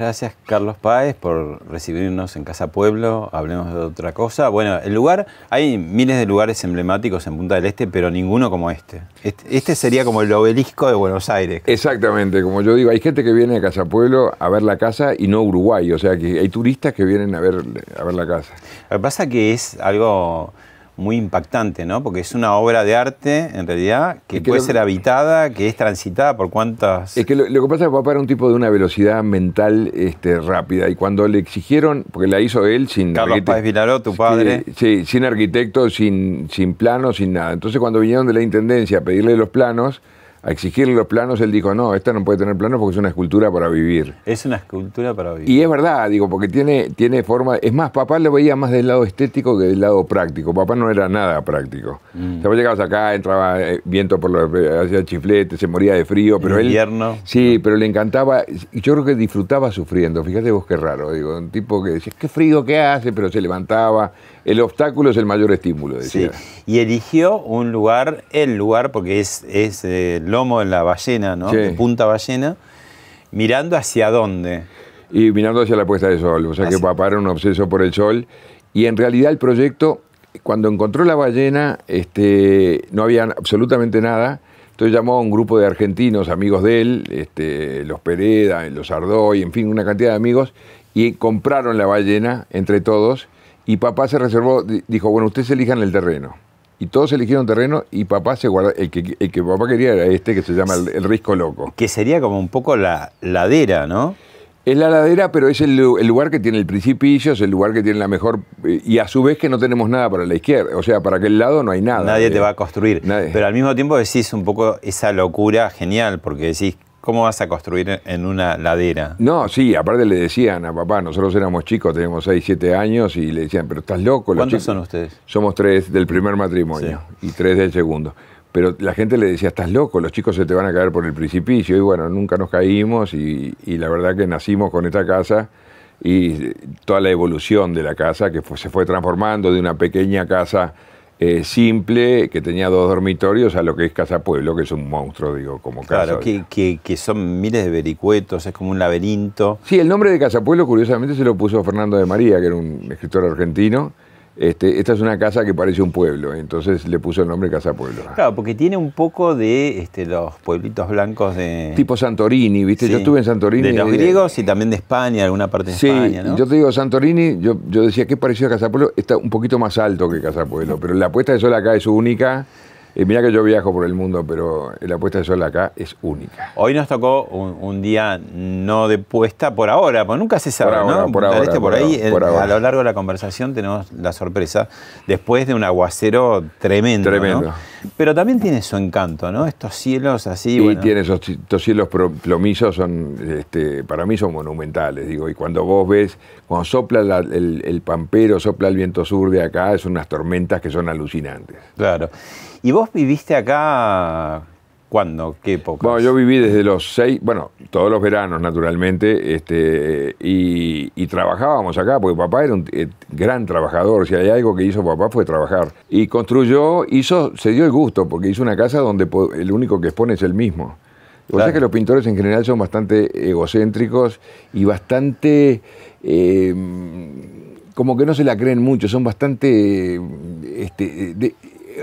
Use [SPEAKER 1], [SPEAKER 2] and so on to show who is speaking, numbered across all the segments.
[SPEAKER 1] Gracias Carlos Páez por recibirnos en Casa Pueblo, hablemos de otra cosa. Bueno, el lugar, hay miles de lugares emblemáticos en Punta del Este, pero ninguno como este. Este, este sería como el obelisco de Buenos Aires.
[SPEAKER 2] Exactamente, como yo digo, hay gente que viene a Casa Pueblo a ver la casa y no Uruguay, o sea que hay turistas que vienen a ver, a ver la casa.
[SPEAKER 1] Lo que pasa que es algo muy impactante, ¿no? Porque es una obra de arte, en realidad, que, puede
[SPEAKER 2] lo-
[SPEAKER 1] ser habitada, que es transitada por cuántas...
[SPEAKER 2] Es que lo, lo que pasa es que papá era un tipo de una velocidad mental este, rápida y cuando le exigieron, porque la hizo él sin
[SPEAKER 1] Carlos Páez Vilaró, tu padre.
[SPEAKER 2] Sí, sin arquitecto, sin, sin planos, sin nada. Entonces cuando vinieron de la Intendencia a pedirle los planos, a exigirle los planos, él dijo, no, esta no puede tener planos porque es una escultura para vivir.
[SPEAKER 1] Es una escultura para vivir.
[SPEAKER 2] Y es verdad, digo, porque tiene, tiene forma. Es más, papá lo veía más del lado estético que del lado práctico. Papá no era nada práctico.
[SPEAKER 1] Mm.
[SPEAKER 2] O sea, vos llegabas acá, entraba eh, viento por los. eh, hacía chiflete, se moría de frío, pero
[SPEAKER 1] En
[SPEAKER 2] él.
[SPEAKER 1] invierno.
[SPEAKER 2] Sí, pero le encantaba. Y yo creo que disfrutaba sufriendo. Fíjate vos qué raro, digo. Un tipo que decía, qué frío que hace, pero se levantaba. El obstáculo es el mayor estímulo,
[SPEAKER 1] Sí,
[SPEAKER 2] decía.
[SPEAKER 1] y eligió un lugar, el lugar, porque es, es eh, el lomo de la ballena, ¿no?
[SPEAKER 2] Sí.
[SPEAKER 1] De Punta Ballena, mirando hacia dónde.
[SPEAKER 2] y mirando hacia la puesta de sol. O sea que papá era un obseso por el sol. Y en realidad el proyecto, cuando encontró la ballena, este, no había absolutamente nada. Entonces llamó a un grupo de argentinos, amigos de él, este, los Pereda, los Ardoy, en fin, una cantidad de amigos, y compraron la ballena entre todos. Y papá se reservó, di- dijo, bueno, ustedes elijan el terreno. Y todos eligieron terreno y papá se guardó, el que, el que papá quería era este que se llama el, el Risco Loco.
[SPEAKER 1] Que sería como un poco la ladera, ¿no?
[SPEAKER 2] Es la ladera, pero es el, lu- el lugar que tiene el principio, es el lugar que tiene la mejor. eh, Y a su vez que no tenemos nada para la izquierda. O sea, para aquel lado no hay nada.
[SPEAKER 1] Nadie
[SPEAKER 2] Eh,
[SPEAKER 1] te va a construir.
[SPEAKER 2] nadie.
[SPEAKER 1] Pero al mismo tiempo decís un poco esa locura genial, porque decís, ¿cómo vas a construir en una ladera?
[SPEAKER 2] No, sí, aparte le decían a papá, nosotros éramos chicos, teníamos 6, 7 años, y le decían, pero estás loco. los
[SPEAKER 1] ¿Cuántos
[SPEAKER 2] chicos-
[SPEAKER 1] son ustedes?
[SPEAKER 2] Somos tres del primer matrimonio y tres del segundo. Pero la gente le decía, estás loco, los chicos se te van a caer por el precipicio. Y bueno, nunca nos caímos y, y la verdad que nacimos con esta casa y toda la evolución de la casa que fue- se fue transformando de una pequeña casa eh, simple que tenía dos dormitorios a lo que es Casa Pueblo, que es un monstruo, digo, como casa.
[SPEAKER 1] Claro, que, que- que son miles de vericuetos, es como un laberinto.
[SPEAKER 2] Sí, el nombre de Casa Pueblo, curiosamente, se lo puso Fernando de María, que era un escritor argentino. Este, esta es una casa que parece un pueblo, entonces le puso el nombre Casa Pueblo.
[SPEAKER 1] Claro, porque tiene un poco de este, los pueblitos blancos de...
[SPEAKER 2] Tipo Santorini, ¿viste? Yo estuve en Santorini.
[SPEAKER 1] De los griegos y también de España, alguna parte de
[SPEAKER 2] Sí,
[SPEAKER 1] España, ¿no?
[SPEAKER 2] yo te digo, Santorini, yo, yo decía que parecido a Casa Pueblo, está un poquito más alto que Casa Pueblo, pero la puesta de sol acá es única. Eh, mira que yo viajo por el mundo, pero la puesta de sol acá es única.
[SPEAKER 1] Hoy nos tocó un, un día no de puesta por ahora, porque nunca se sabe,
[SPEAKER 2] Por ahora,
[SPEAKER 1] ¿no?
[SPEAKER 2] por ahora,
[SPEAKER 1] Este, por
[SPEAKER 2] por
[SPEAKER 1] ahí,
[SPEAKER 2] ahora, por ahora.
[SPEAKER 1] a lo largo de la conversación tenemos la sorpresa, después de un aguacero tremendo, ¿no?
[SPEAKER 2] Tremendo.
[SPEAKER 1] Pero también tiene su encanto, ¿no? Estos cielos así,
[SPEAKER 2] Y
[SPEAKER 1] bueno,
[SPEAKER 2] tiene esos, estos cielos plomizos, son, este, para mí son monumentales, digo, y cuando vos ves, cuando sopla la- el, el pampero, sopla el viento sur de acá, son unas tormentas que son alucinantes.
[SPEAKER 1] claro. ¿Y vos viviste acá cuándo? ¿Qué época?
[SPEAKER 2] Bueno, yo viví desde los seis, bueno, todos los veranos naturalmente, este, y, y trabajábamos acá, porque papá era un eh, gran trabajador, si hay algo que hizo papá fue trabajar. Y construyó, hizo, se dio el gusto, porque hizo una casa donde el único que expone es el mismo. O
[SPEAKER 1] Claro.
[SPEAKER 2] sea que los pintores en general son bastante egocéntricos y bastante... eh, como que no se la creen mucho, son bastante... este, de-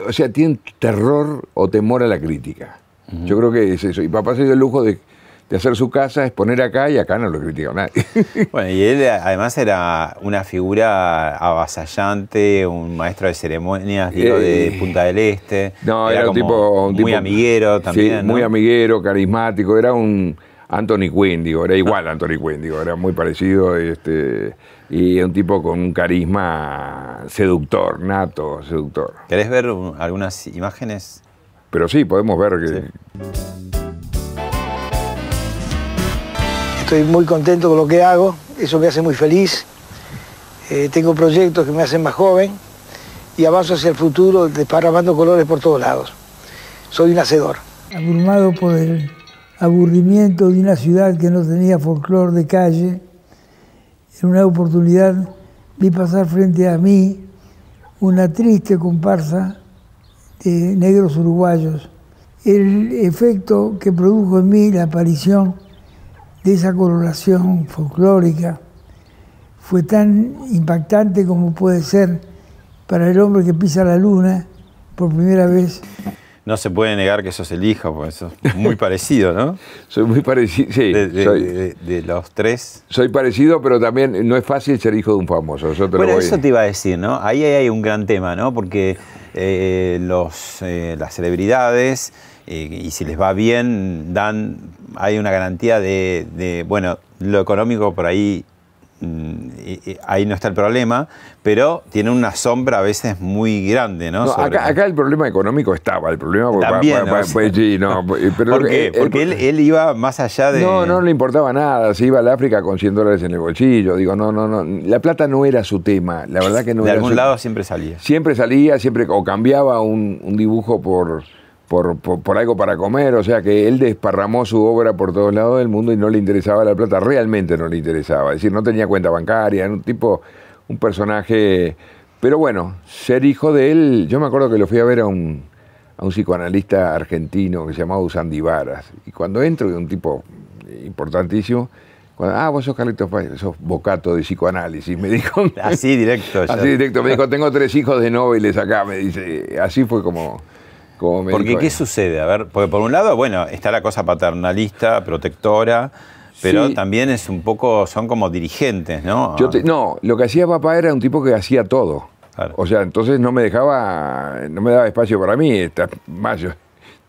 [SPEAKER 2] o sea, tienen terror o temor a la crítica. Yo creo que es eso. Y papá se dio el lujo de, de hacer su casa, exponer acá y acá no lo critica nadie.
[SPEAKER 1] Bueno, y él además era una figura avasallante, un maestro de ceremonias, digo, de
[SPEAKER 2] Eh,
[SPEAKER 1] Punta del Este.
[SPEAKER 2] No, era, un tipo. un
[SPEAKER 1] muy
[SPEAKER 2] tipo-
[SPEAKER 1] amiguero
[SPEAKER 2] sí,
[SPEAKER 1] también. ¿no?
[SPEAKER 2] Muy amiguero, carismático. Era un Anthony Quinn, digo, era igual a Anthony Quinn, digo, era muy parecido. Este, y un tipo con un carisma seductor, nato, seductor.
[SPEAKER 1] ¿Querés ver un- algunas imágenes?
[SPEAKER 2] Pero sí, podemos ver que.
[SPEAKER 1] Sí.
[SPEAKER 3] Estoy muy contento con lo que hago, eso me hace muy feliz. Eh, tengo proyectos que me hacen más joven y avanzo hacia el futuro desparramando colores por todos lados. Soy un hacedor.
[SPEAKER 4] abrumado por el aburrimiento de una ciudad que no tenía folclore de calle, en una oportunidad vi pasar frente a mí una triste comparsa de negros uruguayos. El efecto que produjo en mí la aparición de esa coloración folclórica fue tan impactante como puede ser para el hombre que pisa la luna por primera vez
[SPEAKER 1] No se puede negar que sos el hijo, porque sos muy parecido, ¿no?
[SPEAKER 2] Soy muy parecido. Sí,
[SPEAKER 1] De, de-
[SPEAKER 2] soy,
[SPEAKER 1] de- de los tres.
[SPEAKER 2] soy parecido, pero también no es fácil ser hijo de un famoso. Yo te
[SPEAKER 1] Bueno,
[SPEAKER 2] voy-
[SPEAKER 1] eso te iba a decir, ¿no? Ahí hay un gran tema, ¿no? Porque eh, los, eh, las celebridades, eh, y si les va bien, dan, hay una garantía de, de, bueno, lo económico por ahí, ahí no está el problema, pero tiene una sombra a veces muy grande, ¿no?
[SPEAKER 2] No,
[SPEAKER 1] Sobre-
[SPEAKER 2] acá, acá el problema económico estaba, el problema
[SPEAKER 1] También,
[SPEAKER 2] pa- pa-
[SPEAKER 1] ¿no?
[SPEAKER 2] pa- pues sí, no, pero
[SPEAKER 1] ¿Por qué?
[SPEAKER 2] el-
[SPEAKER 1] Porque él, él iba más allá de...
[SPEAKER 2] No, no le importaba nada, se iba al África con 100 dólares en el bolsillo, digo, no, no, no, la plata no era su tema, la verdad que no
[SPEAKER 1] de
[SPEAKER 2] era
[SPEAKER 1] algún
[SPEAKER 2] su-
[SPEAKER 1] lado siempre salía.
[SPEAKER 2] Siempre salía, siempre, o cambiaba un, un dibujo por, por, por- por algo para comer, o sea que él desparramó su obra por todos lados del mundo y no le interesaba la plata, realmente no le interesaba, es decir, no tenía cuenta bancaria, era un tipo, un personaje, pero bueno, ser hijo de él, yo me acuerdo que lo fui a ver a un, a un psicoanalista argentino que se llamaba Usandi Varas, y cuando entro, un tipo importantísimo, cuando, ah, vos sos Carlitos Páez, sos bocato de psicoanálisis, me dijo.
[SPEAKER 1] Así directo. ya.
[SPEAKER 2] Así directo, me dijo, tengo tres hijos de nobles acá, me dice. Así fue como, como
[SPEAKER 1] Porque, ¿qué sucede? A ver, porque por un lado, bueno, está la cosa paternalista, protectora, pero
[SPEAKER 2] Sí.
[SPEAKER 1] también es un poco, son como dirigentes, ¿no?
[SPEAKER 2] Yo te- no, lo que hacía papá era un tipo que hacía todo.
[SPEAKER 1] Claro.
[SPEAKER 2] O sea, entonces no me dejaba, no me daba espacio para mí. Más, yo,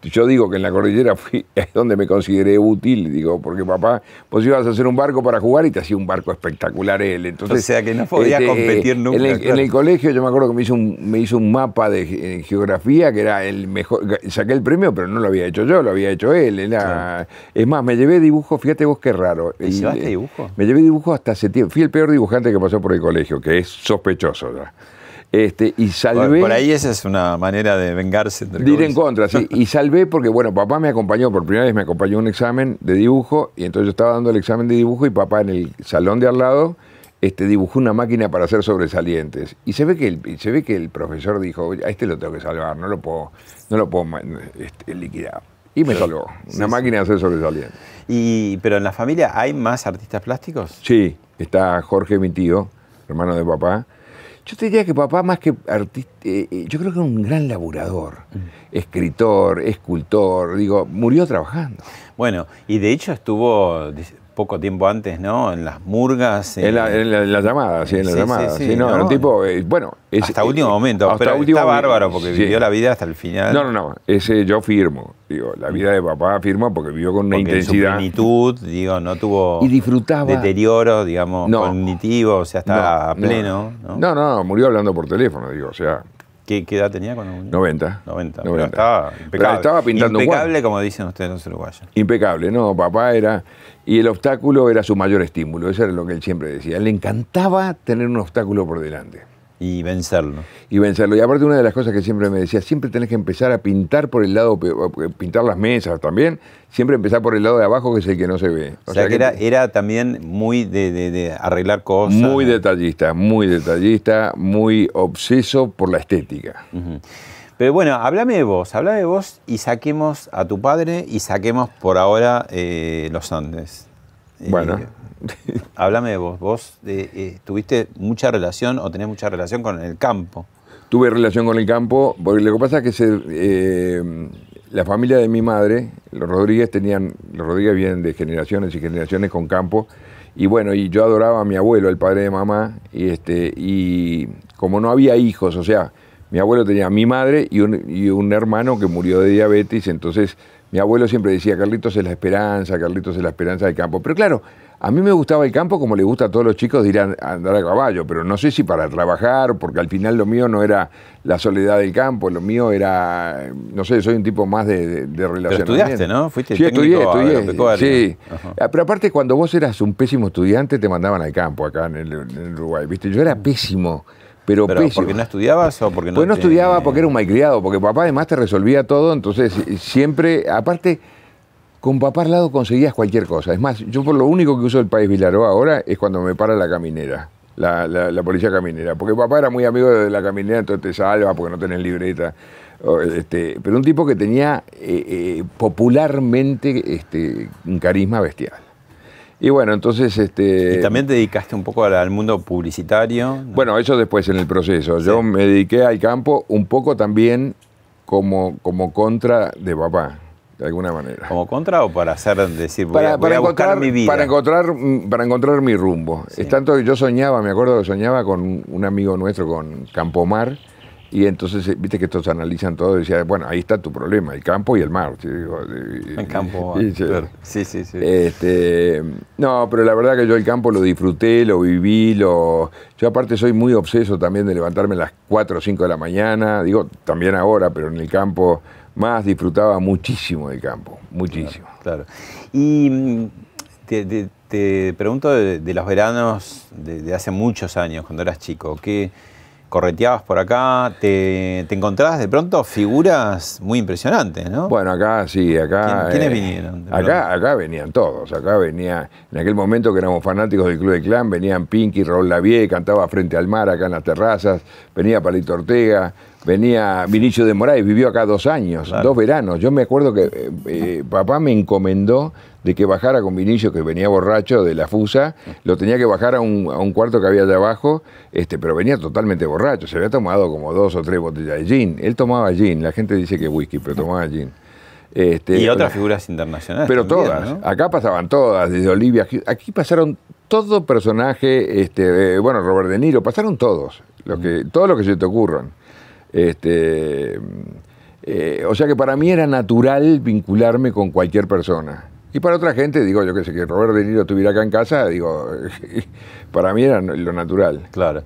[SPEAKER 2] yo digo que en la cordillera fui es donde me consideré útil, digo, porque papá, vos ibas a hacer un barco para jugar y te hacía un barco espectacular él. Entonces,
[SPEAKER 1] O sea que no podía competir nunca,
[SPEAKER 2] En el,
[SPEAKER 1] claro.
[SPEAKER 2] en el colegio yo me acuerdo que me hizo un, me hizo un mapa de geografía que era el mejor. Saqué el premio, pero no lo había hecho yo, lo había hecho él. Era, Es más, me llevé dibujo, fíjate vos qué raro.
[SPEAKER 1] ¿Te
[SPEAKER 2] Y,
[SPEAKER 1] llevaste
[SPEAKER 2] eh,
[SPEAKER 1] dibujo?
[SPEAKER 2] Me llevé dibujo hasta septiembre. Fui el peor dibujante que pasó por el colegio, que es sospechoso ya. Este, y salvé.
[SPEAKER 1] por ahí esa es una manera de vengarse. entre
[SPEAKER 2] de ir en contra, sí. Y salvé porque, bueno, papá me acompañó, por primera vez me acompañó a un examen de dibujo, y entonces yo estaba dando el examen de dibujo y papá en el salón de al lado este, dibujó una máquina para hacer sobresalientes. Y se ve que el, se ve que el profesor dijo, a este lo tengo que salvar, no lo puedo, no lo puedo este, liquidar. Y me salvó, una máquina de hacer sobresalientes.
[SPEAKER 1] Y, pero en la familia hay más artistas plásticos.
[SPEAKER 2] Sí, está Jorge, mi tío, hermano de papá. Yo te diría que papá, más que artista, eh, eh, yo creo que era un gran laburador, escritor, escultor, digo, murió trabajando.
[SPEAKER 1] Bueno, y de hecho estuvo poco tiempo antes, ¿no? En las murgas.
[SPEAKER 2] En la, en la- en la llamada, sí, en la
[SPEAKER 1] Sí,
[SPEAKER 2] llamada.
[SPEAKER 1] sí,
[SPEAKER 2] Sí, no,
[SPEAKER 1] ¿no?
[SPEAKER 2] tipo, eh, bueno. es-
[SPEAKER 1] hasta
[SPEAKER 2] eh,
[SPEAKER 1] último momento.
[SPEAKER 2] hasta
[SPEAKER 1] pero
[SPEAKER 2] último
[SPEAKER 1] está bárbaro porque vivió la vida hasta el final.
[SPEAKER 2] No, no, no, ese yo firmo, digo, la vida de papá firmo porque vivió con una
[SPEAKER 1] Porque en su
[SPEAKER 2] intensidad.
[SPEAKER 1] plenitud, digo, no tuvo
[SPEAKER 2] Y disfrutaba.
[SPEAKER 1] deterioro, digamos,
[SPEAKER 2] No.
[SPEAKER 1] cognitivo, o sea, está a pleno. ¿no?
[SPEAKER 2] No, no, no, murió hablando por teléfono, digo, o sea,
[SPEAKER 1] ¿Qué, qué edad tenía cuando murió?
[SPEAKER 2] 90.
[SPEAKER 1] 90. Pero
[SPEAKER 2] 90.
[SPEAKER 1] estaba
[SPEAKER 2] Pero
[SPEAKER 1] impecable.
[SPEAKER 2] estaba pintando
[SPEAKER 1] Impecable, como dicen ustedes los uruguayos.
[SPEAKER 2] Impecable, no, papá era. Y el obstáculo era su mayor estímulo, eso era lo que él siempre decía. Le encantaba tener un obstáculo por delante
[SPEAKER 1] Y vencerlo.
[SPEAKER 2] y vencerlo. Y aparte, una de las cosas que siempre me decía, siempre tenés que empezar a pintar por el lado, pe- pintar las mesas también, siempre empezar por el lado de abajo, que es el que no se ve.
[SPEAKER 1] O, sea, que era, era también muy de, de- de arreglar cosas.
[SPEAKER 2] muy detallista, muy detallista, muy obseso por la estética.
[SPEAKER 1] Pero bueno, háblame de vos, háblame de vos y saquemos a tu padre y saquemos por ahora eh, los Andes. Eh,
[SPEAKER 2] Bueno.
[SPEAKER 1] háblame de vos. Vos eh, eh, tuviste mucha relación o tenés mucha relación con el campo.
[SPEAKER 2] Tuve relación con el campo, porque lo que pasa es que eh, la familia de mi madre, los Rodríguez, tenían, los Rodríguez vienen de generaciones y generaciones con campo, y bueno, y yo adoraba a mi abuelo, el padre de mamá, y, este, y como no había hijos, o sea, mi abuelo tenía mi madre y un hermano que murió de diabetes, entonces mi abuelo siempre decía, Carlitos es la esperanza, Carlitos es la esperanza del campo. Pero claro, a mí me gustaba el campo como le gusta a todos los chicos de ir a, andar a caballo, pero no sé si para trabajar, porque al final lo mío no era la soledad del campo, lo mío era, no sé, soy un tipo más de, de, de relacionamiento.
[SPEAKER 1] estudiaste, ¿no? Fuiste
[SPEAKER 2] sí, estudié, estudié. Sí.
[SPEAKER 1] Ajá.
[SPEAKER 2] Ah, Pero aparte, cuando vos eras un pésimo estudiante, te mandaban al campo acá en el, en Uruguay, ¿viste? Yo era pésimo, pero,
[SPEAKER 1] Pero
[SPEAKER 2] pésimo.
[SPEAKER 1] porque no estudiabas o porque no
[SPEAKER 2] Pues no
[SPEAKER 1] te-
[SPEAKER 2] estudiaba porque era un malcriado, porque papá además te resolvía todo, entonces siempre, aparte, con papá al lado conseguías cualquier cosa. Es más, yo por lo único que uso el país Vilaró ahora es cuando me para la caminera, la, la- la policía caminera, porque papá era muy amigo de la caminera, entonces te salva porque no tenés libreta. Este, pero un tipo que tenía eh, eh, popularmente este, un carisma bestial. Y bueno, entonces... Este,
[SPEAKER 1] Y también te dedicaste un poco al, al mundo publicitario. ¿no?
[SPEAKER 2] bueno, eso después en el proceso. Yo me dediqué al campo un poco también como, como contra de papá, de alguna manera.
[SPEAKER 1] ¿Como contra o para hacer, decir, voy,
[SPEAKER 2] Para,
[SPEAKER 1] voy
[SPEAKER 2] para
[SPEAKER 1] a buscar
[SPEAKER 2] encontrar,
[SPEAKER 1] mi vida?
[SPEAKER 2] para, encontrar, mm, para encontrar mi rumbo. Es tanto que yo soñaba, me acuerdo que soñaba con un amigo nuestro, con Campomar, y entonces, eh, viste que estos analizan todo, y decía, bueno, ahí está tu problema, el campo y el mar. Sí, y-
[SPEAKER 1] En campo.
[SPEAKER 2] y- sí.
[SPEAKER 1] claro. Sí, sí, sí.
[SPEAKER 2] Este, no, pero la verdad que yo el campo lo disfruté, lo viví, lo... Yo aparte soy muy obseso también de levantarme a las 4 o 5 de la mañana, digo, también ahora, pero en el campo más disfrutaba muchísimo del campo, muchísimo.
[SPEAKER 1] Claro. Y mm, te, te- te pregunto de, de los veranos de, de hace muchos años, cuando eras chico, ¿qué correteabas por acá? ¿Te, te encontrabas de pronto figuras muy impresionantes, no?
[SPEAKER 2] Bueno, acá sí, acá...
[SPEAKER 1] ¿Quién- quiénes
[SPEAKER 2] eh,
[SPEAKER 1] vinieron,
[SPEAKER 2] Acá, acá venían todos, acá venía, en aquel momento que éramos fanáticos del Club de Clan, venían Pinky, Raúl Lavie, cantaba frente al mar acá en las terrazas, venía Palito Ortega, venía Vinicio de Moraes, vivió acá dos años,
[SPEAKER 1] Claro.
[SPEAKER 2] dos veranos. Yo me acuerdo que eh, eh, papá me encomendó de que bajara con Vinicio, que venía borracho de la fusa, lo tenía que bajar a un, a un cuarto que había allá abajo, este, pero venía totalmente borracho, se había tomado como dos o tres botellas de gin. Él tomaba gin, la gente dice que whisky, pero tomaba gin. Este,
[SPEAKER 1] y otras figuras internacionales.
[SPEAKER 2] pero
[SPEAKER 1] también,
[SPEAKER 2] todas,
[SPEAKER 1] ¿no?
[SPEAKER 2] acá pasaban todas, desde Olivia, aquí- pasaron todo personaje, este, bueno, Robert De Niro, pasaron todos, los que, todos los que se te ocurran. Este, eh, o sea que para mí era natural vincularme con cualquier persona. Y para otra gente, digo, yo qué sé, que Robert De Niro estuviera acá en casa, digo, para mí era lo natural.
[SPEAKER 1] Claro.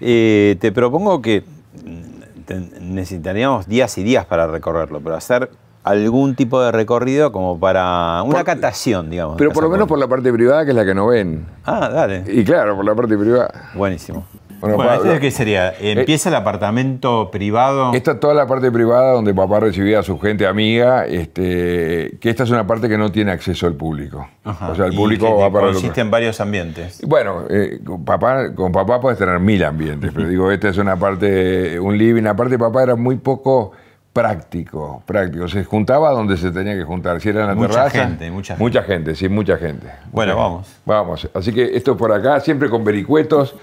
[SPEAKER 1] Eh, te propongo que mm, necesitaríamos días y días para recorrerlo, pero hacer algún tipo de recorrido como para una
[SPEAKER 2] Por-
[SPEAKER 1] catación, digamos.
[SPEAKER 2] Pero por lo menos por la parte privada, que es la que no ven.
[SPEAKER 1] Ah, dale.
[SPEAKER 2] Y claro, por la parte privada.
[SPEAKER 1] Buenísimo.
[SPEAKER 2] Bueno,
[SPEAKER 1] Bueno,
[SPEAKER 2] Pablo.
[SPEAKER 1] ¿este ¿qué sería? ¿Empieza el apartamento privado?
[SPEAKER 2] Esta es toda la parte privada donde papá recibía a su gente amiga, este, que esta es una parte que no tiene acceso al público.
[SPEAKER 1] Ajá.
[SPEAKER 2] O sea, el
[SPEAKER 1] Y
[SPEAKER 2] público
[SPEAKER 1] que
[SPEAKER 2] va para
[SPEAKER 1] consiste en varios ambientes.
[SPEAKER 2] Bueno, eh, con, papá, con papá puedes tener mil ambientes, pero digo, esta es una parte, un living. Aparte, papá era muy poco práctico, práctico. Se juntaba donde se tenía que juntar. Si era en la
[SPEAKER 1] Mucha
[SPEAKER 2] terraza.
[SPEAKER 1] gente, mucha gente.
[SPEAKER 2] Mucha gente, sí, mucha gente.
[SPEAKER 1] Bueno, vamos.
[SPEAKER 2] Vamos. Así que esto por acá, siempre con vericuetos.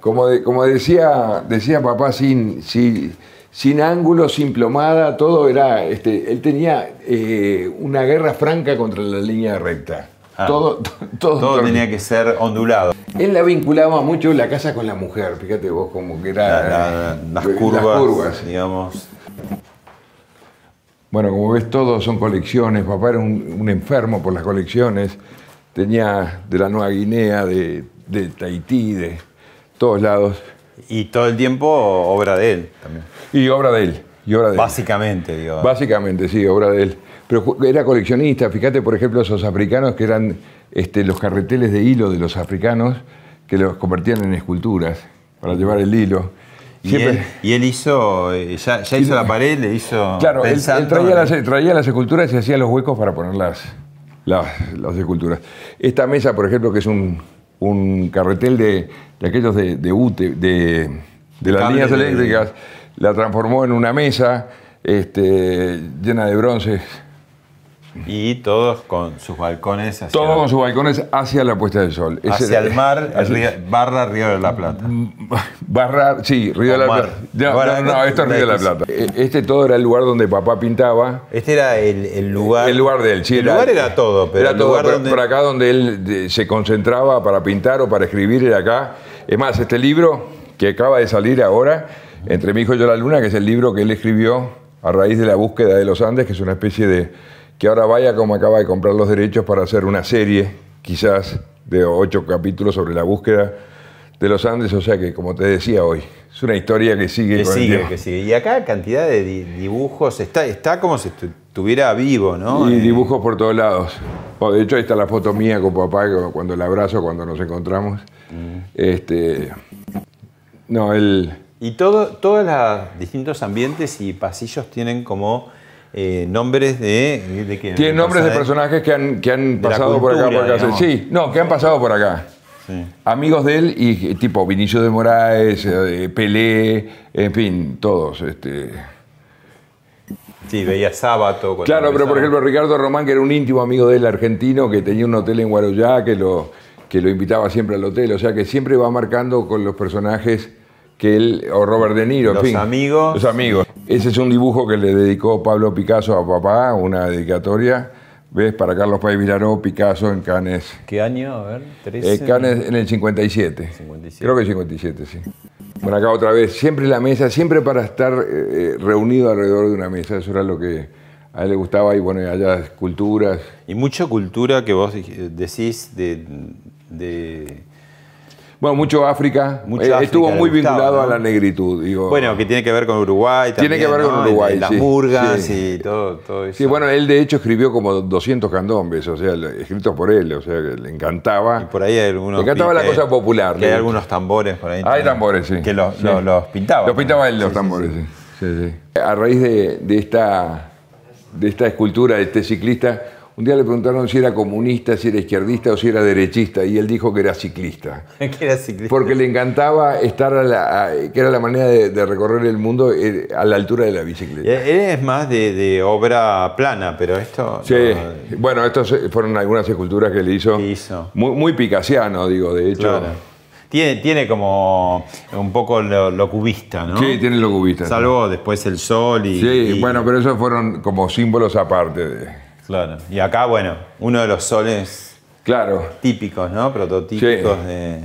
[SPEAKER 2] Como, de- como decía, decía papá, sin, sin, sin ángulo, sin plomada, todo era. Este, él tenía eh, una guerra franca contra la línea recta.
[SPEAKER 1] Ah.
[SPEAKER 2] todo, todo,
[SPEAKER 1] Todo tenía que ser ondulado.
[SPEAKER 2] él la vinculaba mucho la casa con la mujer, fíjate vos, como que era.
[SPEAKER 1] La- la- las,
[SPEAKER 2] eh,
[SPEAKER 1] curvas,
[SPEAKER 2] curvas.
[SPEAKER 1] digamos.
[SPEAKER 2] Bueno, como ves, todos son colecciones. Papá era un, un enfermo por las colecciones. Tenía de la Nueva Guinea, de, de Tahití, de todos lados.
[SPEAKER 1] Y todo el tiempo obra de él también.
[SPEAKER 2] Y obra de él. Y obra de él.
[SPEAKER 1] Básicamente, digo.
[SPEAKER 2] Básicamente, sí, obra de él. Pero era coleccionista. Fíjate, por ejemplo, esos africanos que eran este, los carreteles de hilo de los africanos, que los convertían en esculturas para llevar el hilo.
[SPEAKER 1] y, él, y él hizo, eh, ya, ya hizo la pared, le hizo.
[SPEAKER 2] Claro, él, él traía, las, traía las esculturas y hacía los huecos para poner las, las, las esculturas. Esta mesa, por ejemplo, que es un, un carretel de, de aquellos de, de UTE, de, de las líneas eléctricas, la transformó en una mesa este, llena de bronces.
[SPEAKER 1] Y todos con sus balcones hacia,
[SPEAKER 2] Todos con sus balcones hacia la puesta del sol.
[SPEAKER 1] Hacia el mar, el
[SPEAKER 2] hacia-
[SPEAKER 1] río- barra Río de la Plata.
[SPEAKER 2] Barra, sí, Río de la. Plata. No,
[SPEAKER 1] Bueno,
[SPEAKER 2] no, no,
[SPEAKER 1] acá-
[SPEAKER 2] esto es Río de la Plata. Eh, Este todo era el lugar donde papá pintaba.
[SPEAKER 1] Este era el, el lugar.
[SPEAKER 2] El lugar de él, sí.
[SPEAKER 1] El lugar era todo, pero
[SPEAKER 2] era todo,
[SPEAKER 1] donde.
[SPEAKER 2] por acá donde él se concentraba para pintar o para escribir era acá. Es más, este libro que acaba de salir ahora, Entre mi hijo y yo la luna, que es el libro que él escribió a raíz de la búsqueda de los Andes, que es una especie de... que ahora vaya como acaba de comprar los derechos para hacer una serie, quizás, de ocho capítulos sobre la búsqueda de los Andes, o sea que, como te decía hoy, es una historia que sigue
[SPEAKER 1] Que
[SPEAKER 2] con
[SPEAKER 1] sigue, que sigue. Y acá cantidad de di- dibujos, está, está como si estu- estuviera vivo, ¿no?
[SPEAKER 2] Y
[SPEAKER 1] Eh,
[SPEAKER 2] dibujos por todos lados. Bueno, de hecho, ahí está la foto mía con papá cu- cuando el abrazo, cuando nos encontramos.
[SPEAKER 1] Mm.
[SPEAKER 2] Este, no, él.
[SPEAKER 1] Y todo, todos los distintos ambientes y pasillos tienen como eh, nombres de. ¿De qué?
[SPEAKER 2] Tiene nombres de
[SPEAKER 1] Personajes.
[SPEAKER 2] que han, que han pasado por acá, por acá. Sí, no, que han pasado por acá.
[SPEAKER 1] Sí.
[SPEAKER 2] Amigos de él y tipo Vinicio de Moraes, eh, Pelé, en fin, todos. Este.
[SPEAKER 1] Sí, veía Sábato.
[SPEAKER 2] Claro, pero por ejemplo Ricardo Román, que era un íntimo amigo de él argentino, que tenía un hotel en Guarujá, que lo, que lo invitaba siempre al hotel, o sea que siempre va marcando con los personajes que él, o Robert De Niro, en
[SPEAKER 1] Los
[SPEAKER 2] fin.
[SPEAKER 1] amigos.
[SPEAKER 2] Los amigos. Ese es un dibujo que le dedicó Pablo Picasso a papá, una dedicatoria, ¿ves? Para Carlos Páez Vilaró, Picasso en Cannes.
[SPEAKER 1] ¿Qué año? A ver, 13.
[SPEAKER 2] Eh, Cannes en el 57.
[SPEAKER 1] 57.
[SPEAKER 2] Creo que 57, sí. Bueno, acá otra vez, siempre la mesa, siempre para estar eh, reunido alrededor de una mesa, eso era lo que a él le gustaba y bueno, allá esculturas.
[SPEAKER 1] Y mucha cultura que vos decís de. de-
[SPEAKER 2] Bueno, mucho África,
[SPEAKER 1] Mucho
[SPEAKER 2] eh,
[SPEAKER 1] África
[SPEAKER 2] estuvo muy vinculado
[SPEAKER 1] ¿no?
[SPEAKER 2] a la negritud, digo.
[SPEAKER 1] bueno, que tiene que ver con Uruguay
[SPEAKER 2] Tiene
[SPEAKER 1] también.
[SPEAKER 2] que ver con. Uruguay,
[SPEAKER 1] Las
[SPEAKER 2] sí,
[SPEAKER 1] murgas
[SPEAKER 2] sí.
[SPEAKER 1] y todo, todo eso.
[SPEAKER 2] Sí, bueno, él de hecho escribió como 200 candombes, o sea, escritos por él, o sea, que le encantaba.
[SPEAKER 1] Y por ahí hay algunos.
[SPEAKER 2] Le encantaba la cosa popular.
[SPEAKER 1] Que hay algunos tambores por ahí.
[SPEAKER 2] Hay
[SPEAKER 1] también,
[SPEAKER 2] tambores, sí.
[SPEAKER 1] Que los,
[SPEAKER 2] Sí.
[SPEAKER 1] los- los pintaba.
[SPEAKER 2] Los pintaba él, los tambores,
[SPEAKER 1] sí.
[SPEAKER 2] sí. Sí, sí. A raíz de, de esta, de esta escultura de este ciclista, un día le preguntaron si era comunista, si era izquierdista o si era derechista, y él dijo que era ciclista.
[SPEAKER 1] que era ciclista.
[SPEAKER 2] Porque le encantaba estar a la, a- que era la manera de, de recorrer el mundo eh, a la altura de la bicicleta.
[SPEAKER 1] Él es más de, de obra plana, pero esto.
[SPEAKER 2] Sí,
[SPEAKER 1] no,
[SPEAKER 2] bueno, estas fueron algunas esculturas que le hizo.
[SPEAKER 1] Que hizo.
[SPEAKER 2] Muy, muy picasiano, digo, de hecho.
[SPEAKER 1] claro. Tiene, tiene como un poco lo, lo cubista, ¿no?
[SPEAKER 2] Sí, tiene lo cubista.
[SPEAKER 1] Salvo después el sol y.
[SPEAKER 2] Sí,
[SPEAKER 1] y-
[SPEAKER 2] bueno, pero esos fueron como símbolos aparte de.
[SPEAKER 1] Claro. Y acá, bueno, uno de los soles
[SPEAKER 2] Claro.
[SPEAKER 1] típicos, ¿no? Prototípicos
[SPEAKER 2] Sí.
[SPEAKER 1] de.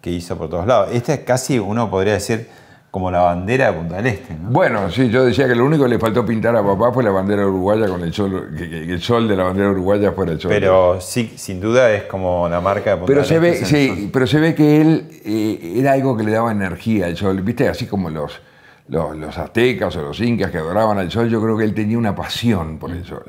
[SPEAKER 1] que hizo por todos lados. Esta es casi, uno podría decir, como la bandera de Punta del Este, ¿no?
[SPEAKER 2] Bueno, sí, yo decía que lo único que le faltó pintar a papá fue la bandera uruguaya con el sol, que, el sol de la bandera uruguaya fuera el sol.
[SPEAKER 1] Pero sí, sin duda es como la marca de Punta
[SPEAKER 2] Pero
[SPEAKER 1] del
[SPEAKER 2] se ve,
[SPEAKER 1] Este. es el
[SPEAKER 2] sí, pero se ve que él eh, era algo que le daba energía al sol, viste, así como los, los, los aztecas o los incas que adoraban al sol, yo creo que él tenía una pasión por el sol.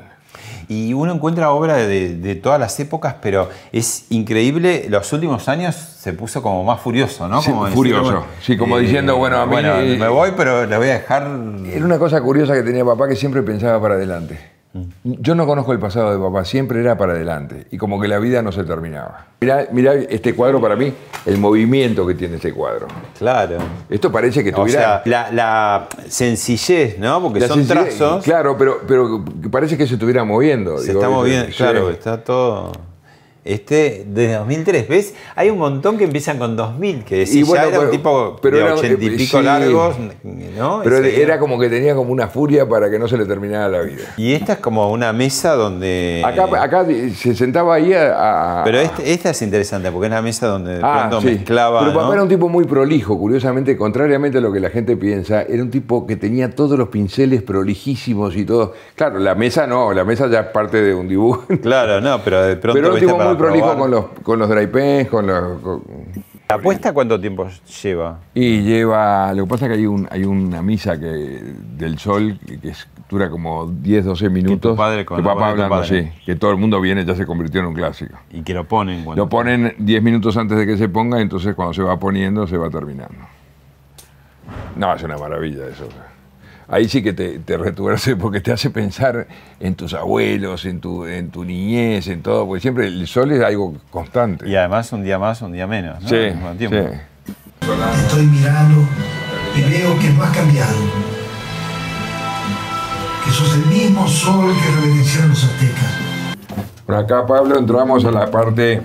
[SPEAKER 1] Y uno encuentra obra de, de todas las épocas, pero es increíble, los últimos años se puso como más furioso, ¿no?
[SPEAKER 2] Sí,
[SPEAKER 1] Como decir,
[SPEAKER 2] furioso. Sí, como diciendo, bueno, a mí-
[SPEAKER 1] Bueno, me voy, pero le voy a dejar...
[SPEAKER 2] Era una cosa curiosa que tenía papá que siempre pensaba para adelante. Yo no conozco el pasado de papá, siempre era para adelante. Y como que la vida no se terminaba. Mirá, mirá este cuadro para mí, el movimiento que tiene este cuadro.
[SPEAKER 1] Claro.
[SPEAKER 2] Esto parece que
[SPEAKER 1] O
[SPEAKER 2] tuviera...
[SPEAKER 1] sea, la, la sencillez, ¿no? Porque
[SPEAKER 2] la
[SPEAKER 1] son trazos,
[SPEAKER 2] Claro, pero, pero parece que se estuviera moviendo.
[SPEAKER 1] se
[SPEAKER 2] digo,
[SPEAKER 1] está moviendo,
[SPEAKER 2] Sí.
[SPEAKER 1] claro, está todo... Este, desde 2003, ¿ves? Hay un montón que empiezan con 2000, que decís,
[SPEAKER 2] Y bueno,
[SPEAKER 1] ya era un tipo
[SPEAKER 2] pero
[SPEAKER 1] de
[SPEAKER 2] era-
[SPEAKER 1] 80 y
[SPEAKER 2] eh,
[SPEAKER 1] pico
[SPEAKER 2] sí.
[SPEAKER 1] largos, ¿no?
[SPEAKER 2] Pero
[SPEAKER 1] Ese-
[SPEAKER 2] era como que tenía como una furia para que no se le terminara la vida.
[SPEAKER 1] Y esta es como una mesa donde...
[SPEAKER 2] Acá, acá se sentaba ahí a... a-
[SPEAKER 1] Pero este- esta es interesante porque es la mesa donde de
[SPEAKER 2] Ah,
[SPEAKER 1] pronto
[SPEAKER 2] sí.
[SPEAKER 1] mezclaba.
[SPEAKER 2] Pero papá
[SPEAKER 1] ¿no?
[SPEAKER 2] era un tipo muy prolijo, curiosamente, contrariamente a lo que la gente piensa, era un tipo que tenía todos los pinceles prolijísimos y todo. Claro, la mesa no, la mesa ya es parte de un dibujo.
[SPEAKER 1] Claro, no, pero de pronto.
[SPEAKER 2] Pero un tipo muy prolijo con los, con los dry pens, con los... con-
[SPEAKER 1] ¿La apuesta cuánto tiempo lleva?
[SPEAKER 2] Y lleva, lo que pasa es que hay, un, hay una misa que, del sol que, que es- dura como 10, 12 minutos.
[SPEAKER 1] padre con
[SPEAKER 2] que
[SPEAKER 1] la
[SPEAKER 2] papá
[SPEAKER 1] voz de tu
[SPEAKER 2] hablando,
[SPEAKER 1] padre.
[SPEAKER 2] sí, que todo el mundo viene, ya se convirtió en un clásico.
[SPEAKER 1] Y que lo ponen. cuando-
[SPEAKER 2] Lo ponen 10 minutos antes de que se ponga, entonces cuando se va poniendo, se va terminando. No, es una maravilla eso. Ahí sí que te, te retuerce porque te hace pensar en tus abuelos, en tu, en tu niñez, en todo, porque siempre el sol es algo constante.
[SPEAKER 1] Y además un día más, un día menos. ¿no?
[SPEAKER 2] Sí,
[SPEAKER 1] Al mismo tiempo.
[SPEAKER 2] sí.
[SPEAKER 5] Estoy mirando y veo que no has cambiado. Que sos el mismo sol que reverenciaron los aztecas.
[SPEAKER 2] Por acá, Pablo, entramos a la parte,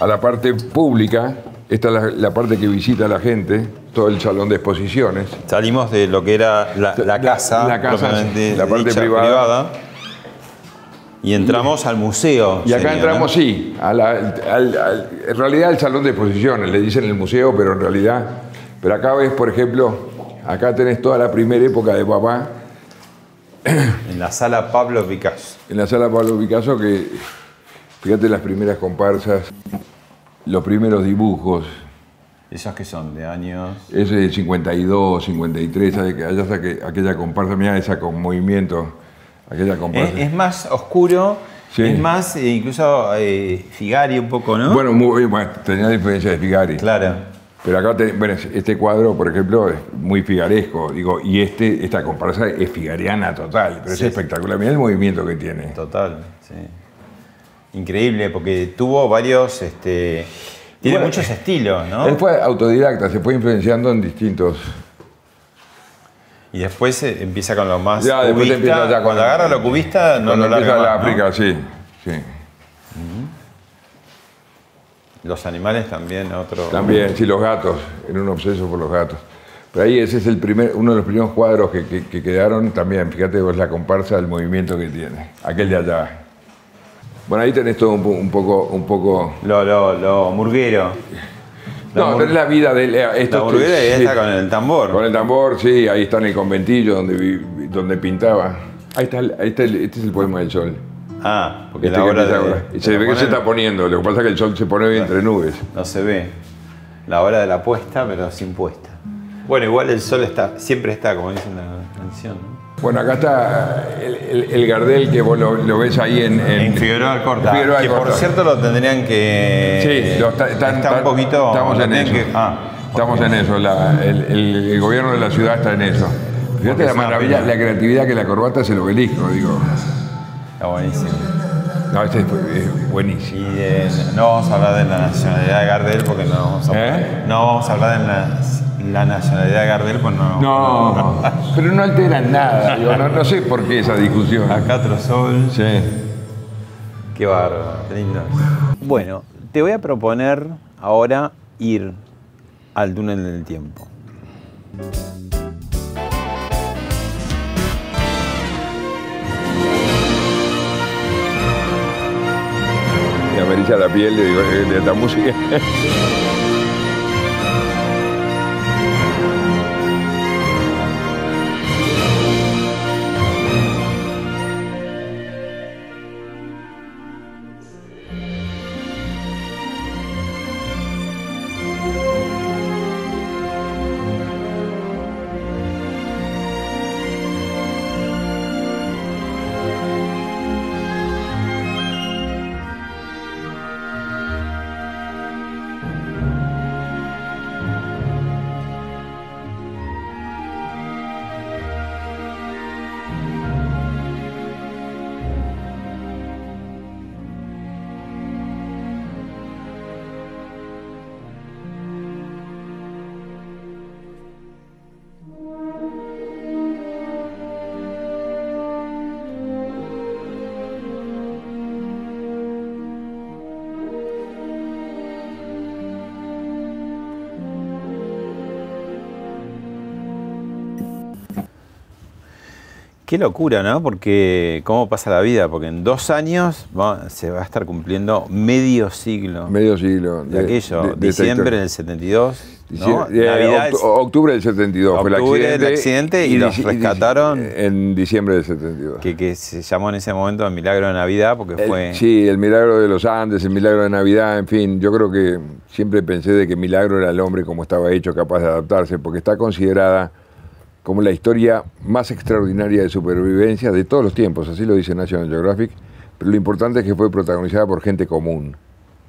[SPEAKER 2] a la parte pública. Esta es la, la parte que visita la gente, todo el salón de exposiciones.
[SPEAKER 1] Salimos de lo que era la, la casa,
[SPEAKER 2] la casa, la parte
[SPEAKER 1] dicha,
[SPEAKER 2] privada.
[SPEAKER 1] y entramos al museo.
[SPEAKER 2] Y acá
[SPEAKER 1] sería,
[SPEAKER 2] entramos,
[SPEAKER 1] ¿no?
[SPEAKER 2] sí, a la- al- al- en realidad al salón de exposiciones, le dicen el museo, pero en realidad, pero acá ves, por ejemplo, acá tenés toda la primera época de papá,
[SPEAKER 1] En la sala Pablo Picasso.
[SPEAKER 2] en la sala Pablo Picasso, que fíjate las primeras comparsas, los primeros dibujos,
[SPEAKER 1] ¿Esos que son? ¿De años?
[SPEAKER 2] ese de 52, 53, ¿sabes? que allá está que- aquella comparsa, mira esa con movimiento, aquella comparsa.
[SPEAKER 1] Es, es más oscuro,
[SPEAKER 2] Sí.
[SPEAKER 1] es más eh, incluso eh, Figari un poco, ¿no?
[SPEAKER 2] Bueno, muy, bueno, tenía diferencia de Figari.
[SPEAKER 1] Claro.
[SPEAKER 2] Pero acá, te- bueno, este cuadro, por ejemplo, es muy figaresco, digo, y este, esta comparsa es figariana total, pero
[SPEAKER 1] Sí,
[SPEAKER 2] es espectacular. Mira el movimiento que tiene.
[SPEAKER 1] Total, sí. Increíble, porque tuvo varios, este, tiene
[SPEAKER 2] Bueno,
[SPEAKER 1] muchos estilos, ¿no?
[SPEAKER 2] Él fue autodidacta, se fue influenciando en distintos.
[SPEAKER 1] Y después eh, empieza con lo más
[SPEAKER 2] Ya, después
[SPEAKER 1] cubista.
[SPEAKER 2] empieza ya con-
[SPEAKER 1] Cuando agarra lo cubista, no lo larga
[SPEAKER 2] empieza la
[SPEAKER 1] más, ¿no?
[SPEAKER 2] África, sí, sí.
[SPEAKER 1] Los animales también, otro...
[SPEAKER 2] También, sí, los gatos, era un obseso por los gatos. Pero ahí ese es el primer, uno de los primeros cuadros que, que- que quedaron también, fíjate vos la comparsa del movimiento que tiene, aquel de allá. Bueno, ahí tenés todo un, un poco, un poco.
[SPEAKER 1] Lo, lo, lo murguero. La
[SPEAKER 2] No,
[SPEAKER 1] mur-
[SPEAKER 2] tenés la vida de él, eh,
[SPEAKER 1] La y
[SPEAKER 2] sí.
[SPEAKER 1] esta con el tambor.
[SPEAKER 2] Con el tambor, sí, ahí está en el conventillo donde, vi- donde pintaba. Ahí está, el- ahí está el- este es el poema del sol.
[SPEAKER 1] Ah, porque
[SPEAKER 2] Este
[SPEAKER 1] la hora de,
[SPEAKER 2] ahora. Se ve que se está poniendo, lo que pasa es que el sol se pone bien entre nubes.
[SPEAKER 1] No se ve. La hora de la puesta, pero sin puesta. Bueno, igual el sol está, siempre está, como dice la canción. ¿no?
[SPEAKER 2] Bueno, acá está el, el- el Gardel que vos lo, lo ves ahí en, en,
[SPEAKER 1] En Figueroa Alcorta.
[SPEAKER 2] Figueroa
[SPEAKER 1] que por cierto lo tendrían que.
[SPEAKER 2] Sí, lo está,
[SPEAKER 1] un poquito.
[SPEAKER 2] Estamos
[SPEAKER 1] lo
[SPEAKER 2] en eso.
[SPEAKER 1] que- ah,
[SPEAKER 2] estamos en eso. la- el, gobierno de la ciudad está en eso. Fíjate la maravilla, la creatividad que la corbata es el obelisco, digo.
[SPEAKER 1] está buenísimo.
[SPEAKER 2] No, este es, buenísimo.
[SPEAKER 1] Y de- no vamos a hablar de la nacionalidad de Gardel porque no vamos a
[SPEAKER 2] ¿Eh?
[SPEAKER 1] No vamos a hablar de la, la nacionalidad de Gardel porque no.
[SPEAKER 2] No, pero no alteran nada. digo, no, no sé por qué esa discusión.
[SPEAKER 1] Acá otro sol.
[SPEAKER 2] Sí.
[SPEAKER 1] Qué bárbaro, qué lindo. Bueno, te voy a proponer ahora ir al túnel del tiempo.
[SPEAKER 2] Me ameriza la piel de, digo, de esta música.
[SPEAKER 1] Qué locura, ¿no? Porque cómo pasa la vida, porque en dos años va- se va a estar cumpliendo medio siglo
[SPEAKER 2] Medio siglo.
[SPEAKER 1] de, aquello.
[SPEAKER 2] de- de esta
[SPEAKER 1] Diciembre del 72, ¿no?
[SPEAKER 2] Eh,
[SPEAKER 1] Navidad
[SPEAKER 2] oct- octubre del 72 fue el
[SPEAKER 1] Octubre
[SPEAKER 2] accidente.
[SPEAKER 1] del accidente y los
[SPEAKER 2] dici-
[SPEAKER 1] rescataron.
[SPEAKER 2] En diciembre del 72.
[SPEAKER 1] que, que se llamó en ese momento el milagro de Navidad porque
[SPEAKER 2] El-
[SPEAKER 1] fue...
[SPEAKER 2] sí, el milagro de los Andes, el milagro de Navidad, en fin, yo creo que siempre pensé de que milagro era el hombre como estaba hecho, capaz de adaptarse, porque está considerada como la historia más extraordinaria de supervivencia de todos los tiempos, así lo dice National Geographic, pero lo importante es que fue protagonizada por gente común.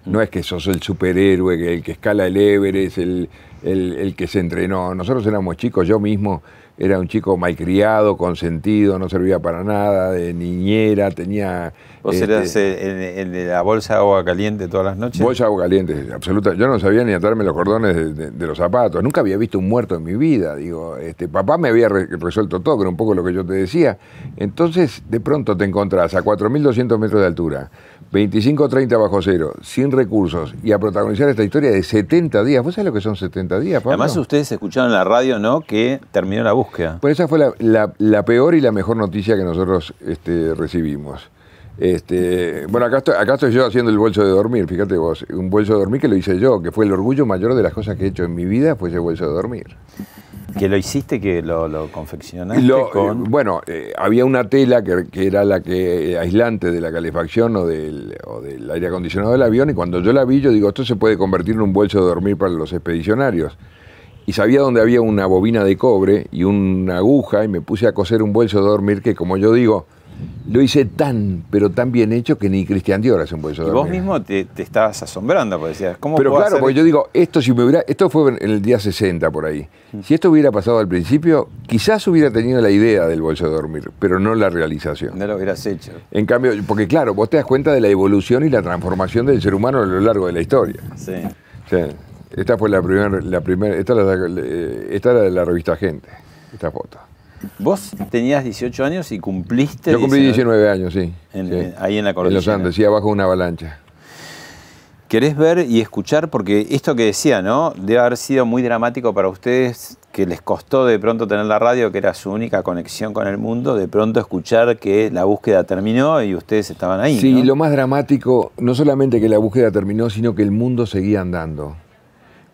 [SPEAKER 2] No es que sos el superhéroe, el que escala el Everest, el, el- el que se entrenó. Nosotros éramos chicos, yo mismo era un chico malcriado, consentido, no servía para nada, de niñera, tenía...
[SPEAKER 1] ¿Vos
[SPEAKER 2] este,
[SPEAKER 1] eras eh, el, el de la bolsa de agua caliente todas las noches?
[SPEAKER 2] Bolsa de agua caliente, absoluta. Yo no sabía ni atarme los cordones de, de- de los zapatos. Nunca había visto un muerto en mi vida. Digo, este, papá me había re- resuelto todo, que era un poco lo que yo te decía. Entonces, de pronto te encontrás a 4.200 metros de altura, 25 o 30 bajo cero, sin recursos, y a protagonizar esta historia de 70 días. ¿Vos sabés lo que son 70 días, Pablo?
[SPEAKER 1] Además ustedes escucharon en la radio, ¿no? Que terminó la búsqueda.
[SPEAKER 2] Pues esa fue la, la- la peor y la mejor noticia que nosotros este, recibimos. Este, bueno, acá estoy, acá estoy yo haciendo el bolso de dormir, fíjate vos, un bolso de dormir que lo hice yo, que fue el orgullo mayor de las cosas que he hecho en mi vida, fue ese bolso de dormir.
[SPEAKER 1] Que lo hiciste, que lo, lo confeccionaste
[SPEAKER 2] Lo-
[SPEAKER 1] con...
[SPEAKER 2] eh, bueno, eh, había una tela que, que era la que eh, aislante de la calefacción o del, o del aire acondicionado del avión y cuando yo la vi yo digo, esto se puede convertir en un bolso de dormir para los expedicionarios. Y sabía dónde había una bobina de cobre y una aguja y me puse a coser un bolso de dormir que como yo digo, lo hice tan, pero tan bien hecho que ni Cristian Dior hace un bolso de
[SPEAKER 1] y vos mismo te, te estabas asombrando, porque decías, ¿cómo
[SPEAKER 2] Pero
[SPEAKER 1] puedo
[SPEAKER 2] claro,
[SPEAKER 1] hacer
[SPEAKER 2] porque yo digo, esto si me hubiera, esto fue en el día 60 por ahí. Si esto hubiera pasado al principio, quizás hubiera tenido la idea del bolso de dormir, pero no la realización.
[SPEAKER 1] No lo hubieras hecho.
[SPEAKER 2] En cambio, porque claro, vos te das cuenta de la evolución y la transformación del ser humano a lo largo de la historia.
[SPEAKER 1] Sí.
[SPEAKER 2] O sea, esta fue la primera, la primera, esta, la- eh, esta era de la revista Gente, esta foto.
[SPEAKER 1] Vos tenías 18 años y cumpliste...
[SPEAKER 2] Yo cumplí 19 años, sí.
[SPEAKER 1] En-
[SPEAKER 2] sí.
[SPEAKER 1] en- ahí en la
[SPEAKER 2] En los
[SPEAKER 1] cordillera.
[SPEAKER 2] Andes, sí, abajo de una avalancha.
[SPEAKER 1] ¿Querés ver y escuchar? Porque esto que decía, ¿no? Debe haber sido muy dramático para ustedes, que les costó de pronto tener la radio, que era su única conexión con el mundo, de pronto escuchar que la búsqueda terminó y ustedes estaban ahí.
[SPEAKER 2] Sí,
[SPEAKER 1] ¿no?
[SPEAKER 2] lo más dramático, no solamente que la búsqueda terminó, sino que el mundo seguía andando.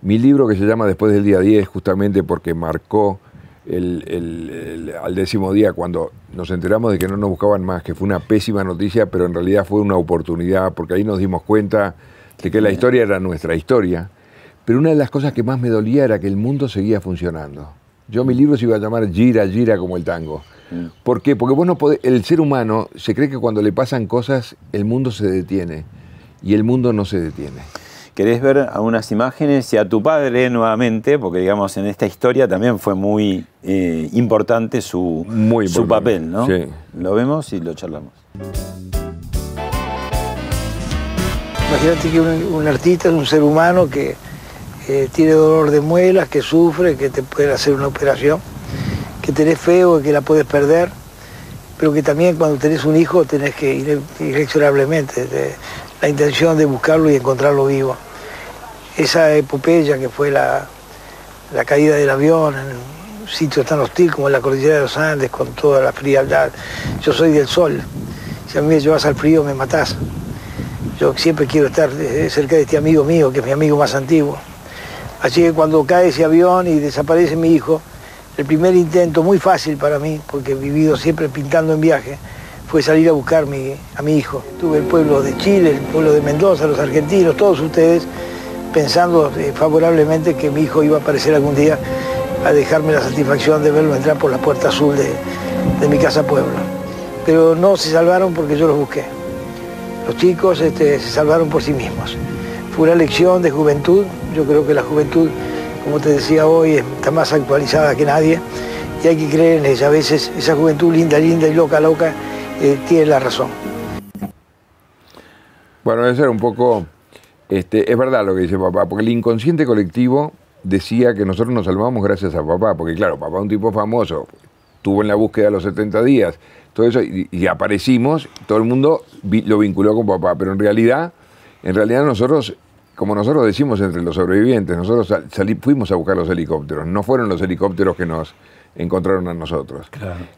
[SPEAKER 2] Mi libro que se llama Después del día 10, justamente porque marcó el, el- el- al décimo día cuando nos enteramos de que no nos buscaban más, que fue una pésima noticia, pero en realidad fue una oportunidad, porque ahí nos dimos cuenta de que la historia era nuestra historia. Pero una de las cosas que más me dolía era que el mundo seguía funcionando. Yo mi libro se iba a llamar Gira, Gira como el tango. ¿Por qué? Porque vos no podés, el ser humano se cree que cuando le pasan cosas el mundo se detiene y el mundo no se detiene.
[SPEAKER 1] ¿Querés ver algunas imágenes y a tu padre nuevamente? Porque digamos, en esta historia también fue muy eh, importante su,
[SPEAKER 2] Muy
[SPEAKER 1] su
[SPEAKER 2] importante,
[SPEAKER 1] papel, ¿no?
[SPEAKER 2] sí.
[SPEAKER 1] Lo vemos y lo charlamos.
[SPEAKER 3] Imagínate que un, un artista es un ser humano que eh, tiene dolor de muelas, que sufre, que te puede hacer una operación, que tenés feo, que la puedes perder, pero que también cuando tenés un hijo tenés que ir inexorablemente, la intención de buscarlo y encontrarlo vivo. Esa epopeya que fue la, la caída del avión en un sitio tan hostil como la cordillera de los Andes, con toda la frialdad. Yo soy del sol, si a mí me llevas al frío me matás. Yo siempre quiero estar eh, cerca de este amigo mío, que es mi amigo más antiguo. Así que cuando cae ese avión y desaparece mi hijo, el primer intento, muy fácil para mí, porque he vivido siempre pintando en viaje, fue salir a buscar a mi hijo. Tuve el pueblo de Chile, el pueblo de Mendoza, los argentinos, todos ustedes, pensando eh, favorablemente que mi hijo iba a aparecer algún día a dejarme la satisfacción de verlo entrar por la puerta azul de, de mi casa pueblo. Pero no se salvaron porque yo los busqué. Los chicos este, se salvaron por sí mismos. Fue una lección de juventud. Yo creo que la juventud, como te decía hoy, está más actualizada que nadie y hay que creer en ella. A veces esa juventud linda, linda y loca, loca, eh, tiene la razón.
[SPEAKER 2] Bueno, eso era un poco, este, es verdad lo que dice papá, porque el inconsciente colectivo decía que nosotros nos salvamos gracias a papá, porque claro, papá es un tipo famoso, estuvo en la búsqueda los 70 días, todo eso, y, aparecimos, todo el mundo lo vinculó con papá, pero en realidad, en realidad nosotros, como nosotros decimos entre los sobrevivientes, nosotros sal- fuimos a buscar los helicópteros, no fueron los helicópteros que nos encontraron a nosotros.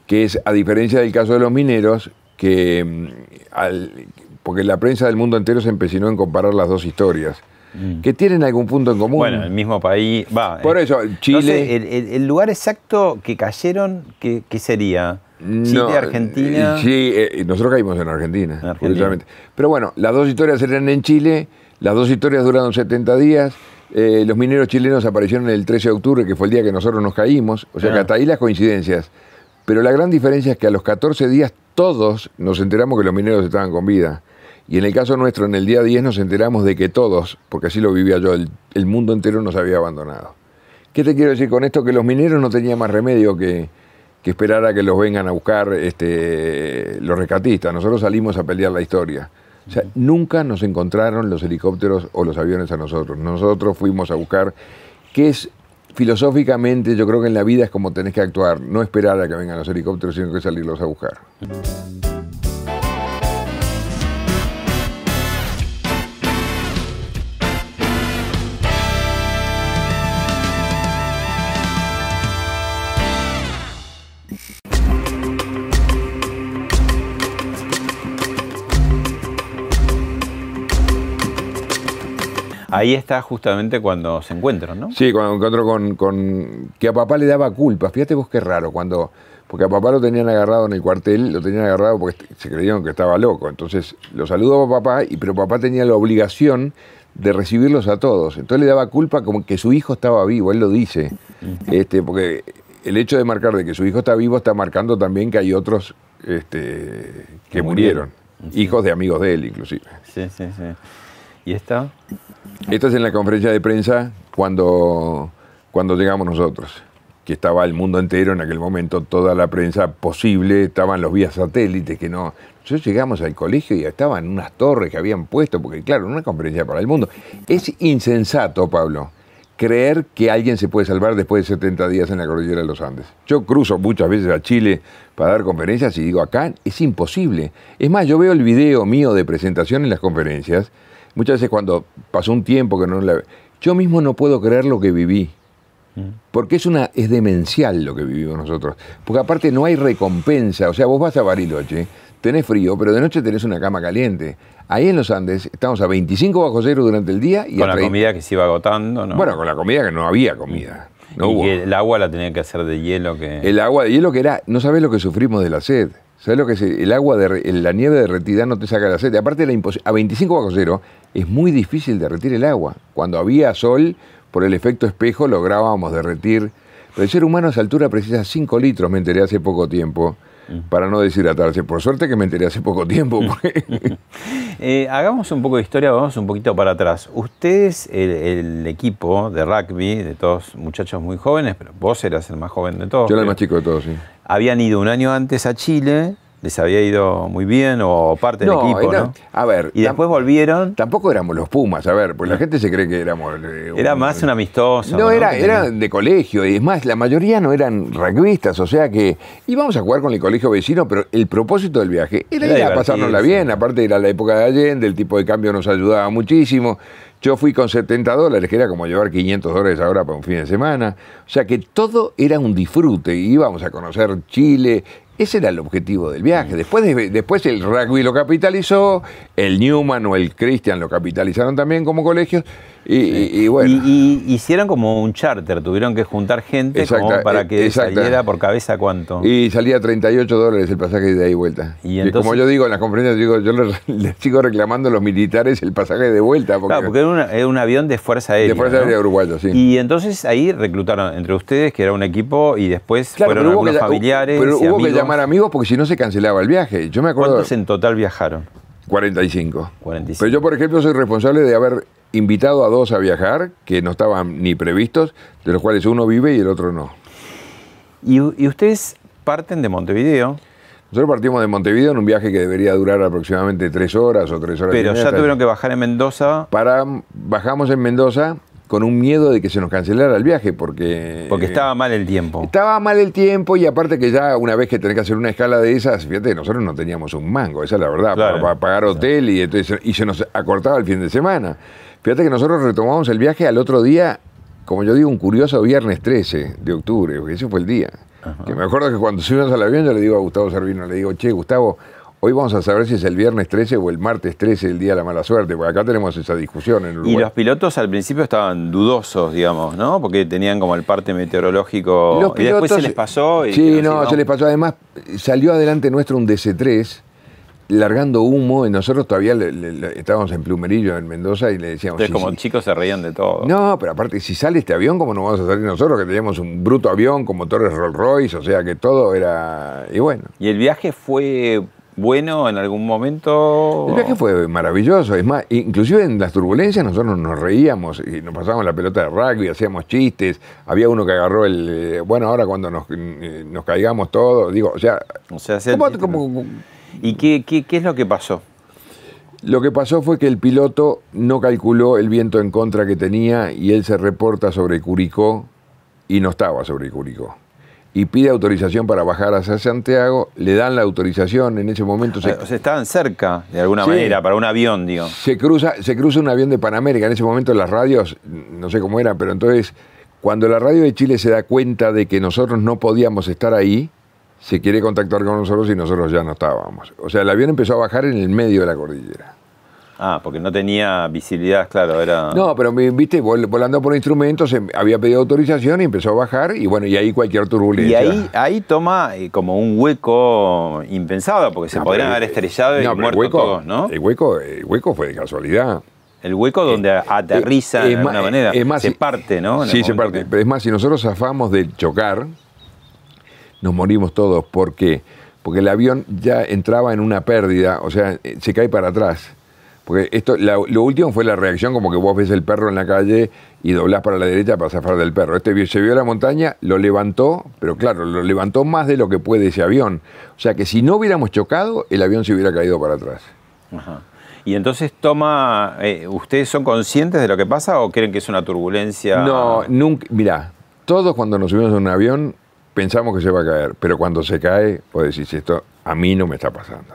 [SPEAKER 2] Que es, a diferencia del caso de los mineros, que mm, al- porque la prensa del mundo entero se empecinó en comparar las dos historias, que tienen algún punto en común.
[SPEAKER 1] Bueno, el mismo país. Va,
[SPEAKER 2] Por
[SPEAKER 1] eh,
[SPEAKER 2] eso,
[SPEAKER 1] no
[SPEAKER 2] Chile-
[SPEAKER 1] sé, el, el- el lugar exacto que cayeron, ¿qué, qué sería? Chile,
[SPEAKER 2] No,
[SPEAKER 1] Argentina.
[SPEAKER 2] eh, Sí, eh, nosotros caímos en Argentina,
[SPEAKER 1] En Argentina.
[SPEAKER 2] Pero bueno, las dos historias eran en Chile, las dos historias duraron 70 días. Eh, los mineros chilenos aparecieron el 13 de octubre, que fue el día que nosotros nos caímos. O sea que
[SPEAKER 1] Ah.
[SPEAKER 2] hasta ahí las coincidencias. Pero la gran diferencia es que a los 14 días todos nos enteramos que los mineros estaban con vida. Y en el caso nuestro, en el día 10 nos enteramos de que todos, porque así lo vivía yo, el, el mundo entero nos había abandonado. ¿Qué te quiero decir con esto? Que los mineros no tenían más remedio que, que esperar a que los vengan a buscar este, los rescatistas. Nosotros salimos a pelear la historia. O sea, nunca nos encontraron los helicópteros o los aviones a nosotros. Nosotros fuimos a buscar, que es filosóficamente, yo creo que en la vida es como tenés que actuar, no esperar a que vengan los helicópteros, sino que salirlos a buscar.
[SPEAKER 1] Ahí está justamente cuando se encuentran, ¿no?
[SPEAKER 2] Sí, cuando con, con- que a papá le daba culpa. Fíjate vos qué raro, cuando. Porque a papá lo tenían agarrado en el cuartel, lo tenían agarrado porque se creyeron que estaba loco. Entonces lo saludó a papá, y, pero papá tenía la obligación de recibirlos a todos. Entonces le daba culpa como que su hijo estaba vivo, él lo dice. Este, porque el hecho de marcar de que su hijo está vivo está marcando también que hay otros este, que murieron. Hijos de amigos de él, inclusive.
[SPEAKER 1] Sí, sí, sí. ¿Y esta?
[SPEAKER 2] Esta es en la conferencia de prensa cuando, cuando llegamos nosotros, que estaba el mundo entero en aquel momento, toda la prensa posible, estaban los vías satélites que no. Nosotros llegamos al colegio y estaban unas torres que habían puesto, porque claro, una conferencia para el mundo. Es insensato, Pablo, creer que alguien se puede salvar después de 70 días en la cordillera de los Andes. Yo cruzo muchas veces a Chile para dar conferencias y digo, acá es imposible. Es más, yo veo el video mío de presentación en las conferencias, muchas veces cuando pasó un tiempo que no la... Yo mismo no puedo creer lo que viví. Porque es una es demencial lo que vivimos nosotros. Porque aparte no hay recompensa. O sea, vos vas a Bariloche, tenés frío, pero de noche tenés una cama caliente. Ahí en los Andes estamos a 25 bajo cero durante el día y
[SPEAKER 1] Con la
[SPEAKER 2] 30
[SPEAKER 1] comida que se iba agotando, ¿no?
[SPEAKER 2] Bueno, con la comida que no había comida. No
[SPEAKER 1] y
[SPEAKER 2] hubo.
[SPEAKER 1] que el agua la tenía que hacer de hielo que...
[SPEAKER 2] El agua de hielo que era, no sabés lo que sufrimos de la sed. ¿Sabés lo que es? El agua, de, la nieve derretida no te saca la sed. Aparte, la a 25 bajo cero es muy difícil derretir el agua. Cuando había sol, por el efecto espejo, lográbamos derretir. Pero el ser humano a esa altura precisa 5 litros, me enteré hace poco tiempo, para no deshidratarse. Por suerte que me enteré hace poco tiempo.
[SPEAKER 1] Eh, hagamos un poco de historia, vamos un poquito para atrás. Ustedes, el, el equipo de rugby, de todos muchachos muy jóvenes, pero vos eras el más joven de todos.
[SPEAKER 2] Yo era el más chico de todos, sí.
[SPEAKER 1] Habían ido un año antes a Chile, les había ido muy bien, o parte del
[SPEAKER 2] No,
[SPEAKER 1] equipo,
[SPEAKER 2] era-
[SPEAKER 1] ¿no?
[SPEAKER 2] a ver,
[SPEAKER 1] Y después volvieron.
[SPEAKER 2] Tampoco éramos los Pumas, a ver, porque la gente se cree que éramos... eh,
[SPEAKER 1] Era
[SPEAKER 2] un-
[SPEAKER 1] más un amistoso.
[SPEAKER 2] No, era,
[SPEAKER 1] Que
[SPEAKER 2] era
[SPEAKER 1] tenían-
[SPEAKER 2] de colegio, y es más, la mayoría no eran rugbyistas, o sea que íbamos a jugar con el colegio vecino, pero el propósito del viaje era,
[SPEAKER 1] Era
[SPEAKER 2] ir a pasárnosla bien, aparte era la época de Allende, el tipo de cambio nos ayudaba muchísimo. Yo fui con 70 dólares, que era como llevar 500 dólares ahora para un fin de semana. O sea que todo era un disfrute, íbamos a conocer Chile. Ese era el objetivo del viaje. Después, de- después el rugby lo capitalizó, el Newman o el Christian lo capitalizaron también como colegios. Y, y- y bueno.
[SPEAKER 1] Y, y hicieron como un charter, tuvieron que juntar gente como para
[SPEAKER 2] eh,
[SPEAKER 1] que
[SPEAKER 2] exacta.
[SPEAKER 1] saliera por cabeza cuánto.
[SPEAKER 2] Y salía 38 dólares el pasaje de ahí y vuelta.
[SPEAKER 1] Y entonces-
[SPEAKER 2] como yo digo en las conferencias, digo, yo le, le sigo reclamando a los militares el pasaje de vuelta. Porque,
[SPEAKER 1] Claro, porque era, una- era un avión de Fuerza Aérea.
[SPEAKER 2] de Fuerza
[SPEAKER 1] ¿no?
[SPEAKER 2] Aérea Uruguaya, sí.
[SPEAKER 1] Y entonces ahí reclutaron entre ustedes, que era un equipo, y después
[SPEAKER 2] Claro,
[SPEAKER 1] fueron algunos familiares.
[SPEAKER 2] pero
[SPEAKER 1] y
[SPEAKER 2] hubo que
[SPEAKER 1] amigos.
[SPEAKER 2] Llamar amigos porque si no se cancelaba el viaje. Yo me acuerdo.
[SPEAKER 1] ¿Cuántos en total viajaron?
[SPEAKER 2] 45.
[SPEAKER 1] 45.
[SPEAKER 2] Pero yo, por ejemplo, soy responsable de haber invitado a dos a viajar que no estaban ni previstos, de los cuales uno vive y el otro no.
[SPEAKER 1] Y, y ustedes parten de Montevideo,
[SPEAKER 2] Nosotros partimos de Montevideo en un viaje que debería durar aproximadamente tres horas o tres horas y
[SPEAKER 1] pero
[SPEAKER 2] media,
[SPEAKER 1] ya tuvieron que bajar en Mendoza
[SPEAKER 2] para bajamos en Mendoza con un miedo de que se nos cancelara el viaje porque
[SPEAKER 1] porque estaba mal el tiempo.
[SPEAKER 2] estaba mal el tiempo y aparte que ya una vez que tenés que hacer una escala de esas, fíjate, nosotros no teníamos un mango, esa es la verdad,
[SPEAKER 1] Claro.
[SPEAKER 2] para, para pagar hotel y, entonces, y se nos acortaba el fin de semana. Fíjate que nosotros retomamos el viaje al otro día, como yo digo, un curioso viernes 13 de octubre, porque ese fue el día. Que me acuerdo que cuando subimos al avión yo le digo a Gustavo Servino, le digo, che, Gustavo, hoy vamos a saber si es el viernes 13 o el martes 13 el día de la mala suerte, porque acá tenemos esa discusión en Uruguay.
[SPEAKER 1] Y los pilotos al principio estaban dudosos, digamos, ¿no? Porque tenían como el parte meteorológico.
[SPEAKER 2] Los
[SPEAKER 1] y después se les pasó. Y
[SPEAKER 2] sí, no, se les pasó. Además, salió adelante nuestro un DC-3 largando humo y nosotros todavía le- le- le- estábamos en Plumerillo, en Mendoza, y le decíamos...
[SPEAKER 1] Entonces,
[SPEAKER 2] sí,
[SPEAKER 1] como
[SPEAKER 2] sí.
[SPEAKER 1] chicos se reían de todo.
[SPEAKER 2] No, pero aparte, si sale este avión, ¿cómo no vamos a salir nosotros? Que teníamos un bruto avión con motores Rolls Royce, o sea que todo era... Y bueno,
[SPEAKER 1] Y el viaje fue bueno en algún momento?
[SPEAKER 2] El viaje fue maravilloso, es más, inclusive en las turbulencias nosotros nos reíamos y nos pasábamos la pelota de rugby, hacíamos chistes, había uno que agarró el, eh, bueno, ahora cuando nos, eh, nos caigamos todos, digo, o sea,
[SPEAKER 1] O sea,
[SPEAKER 2] ¿cómo-
[SPEAKER 1] ¿Y qué, qué, qué es lo que pasó?
[SPEAKER 2] Lo que pasó fue que el piloto no calculó el viento en contra que tenía y él se reporta sobre Curicó y no estaba sobre Curicó. Y pide autorización para bajar hacia Santiago, le dan la autorización, en ese momento se,
[SPEAKER 1] O sea, estaban cerca, de alguna
[SPEAKER 2] Sí.
[SPEAKER 1] manera, para un avión, digo.
[SPEAKER 2] se cruza, se cruza un avión de Panamérica. En ese momento las radios, no sé cómo eran, pero entonces cuando la radio de Chile se da cuenta de que nosotros no podíamos estar ahí, se quiere contactar con nosotros y nosotros ya no estábamos. O sea, el avión empezó a bajar en el medio de la cordillera.
[SPEAKER 1] Ah, porque no tenía visibilidad, claro, era...
[SPEAKER 2] No, pero viste, vol- volando por instrumentos, em- había pedido autorización y empezó a bajar y bueno, y ahí cualquier
[SPEAKER 1] Y
[SPEAKER 2] turbulencia.
[SPEAKER 1] ahí, ahí toma eh, como un hueco impensado, porque se
[SPEAKER 2] No,
[SPEAKER 1] podrían haber estrellado y
[SPEAKER 2] no,
[SPEAKER 1] muerto
[SPEAKER 2] hueco,
[SPEAKER 1] todos, ¿no?
[SPEAKER 2] El hueco, el hueco fue de casualidad.
[SPEAKER 1] El hueco donde aterriza
[SPEAKER 2] Eh,
[SPEAKER 1] de
[SPEAKER 2] es
[SPEAKER 1] alguna
[SPEAKER 2] más-
[SPEAKER 1] manera.
[SPEAKER 2] es más,
[SPEAKER 1] se parte, ¿no? En
[SPEAKER 2] Sí, se parte.
[SPEAKER 1] que-
[SPEAKER 2] Pero es más, si nosotros zafamos de chocar, nos morimos todos. ¿Por qué? Porque el avión ya entraba en una pérdida, o sea, eh, se cae para atrás. Porque esto, la- lo último fue la reacción, como que vos ves el perro en la calle y doblás para la derecha para zafar del perro. Este se vio la montaña, lo levantó, pero claro, lo levantó más de lo que puede ese avión. O sea que si no hubiéramos chocado, el avión se hubiera caído para atrás.
[SPEAKER 1] Ajá. Y entonces toma, eh, ¿ustedes son conscientes de lo que pasa o creen que es una turbulencia?
[SPEAKER 2] No, nunca. Mirá, todos cuando nos subimos a un avión pensamos que se va a caer, pero cuando se cae, vos decís, esto a mí no me está pasando.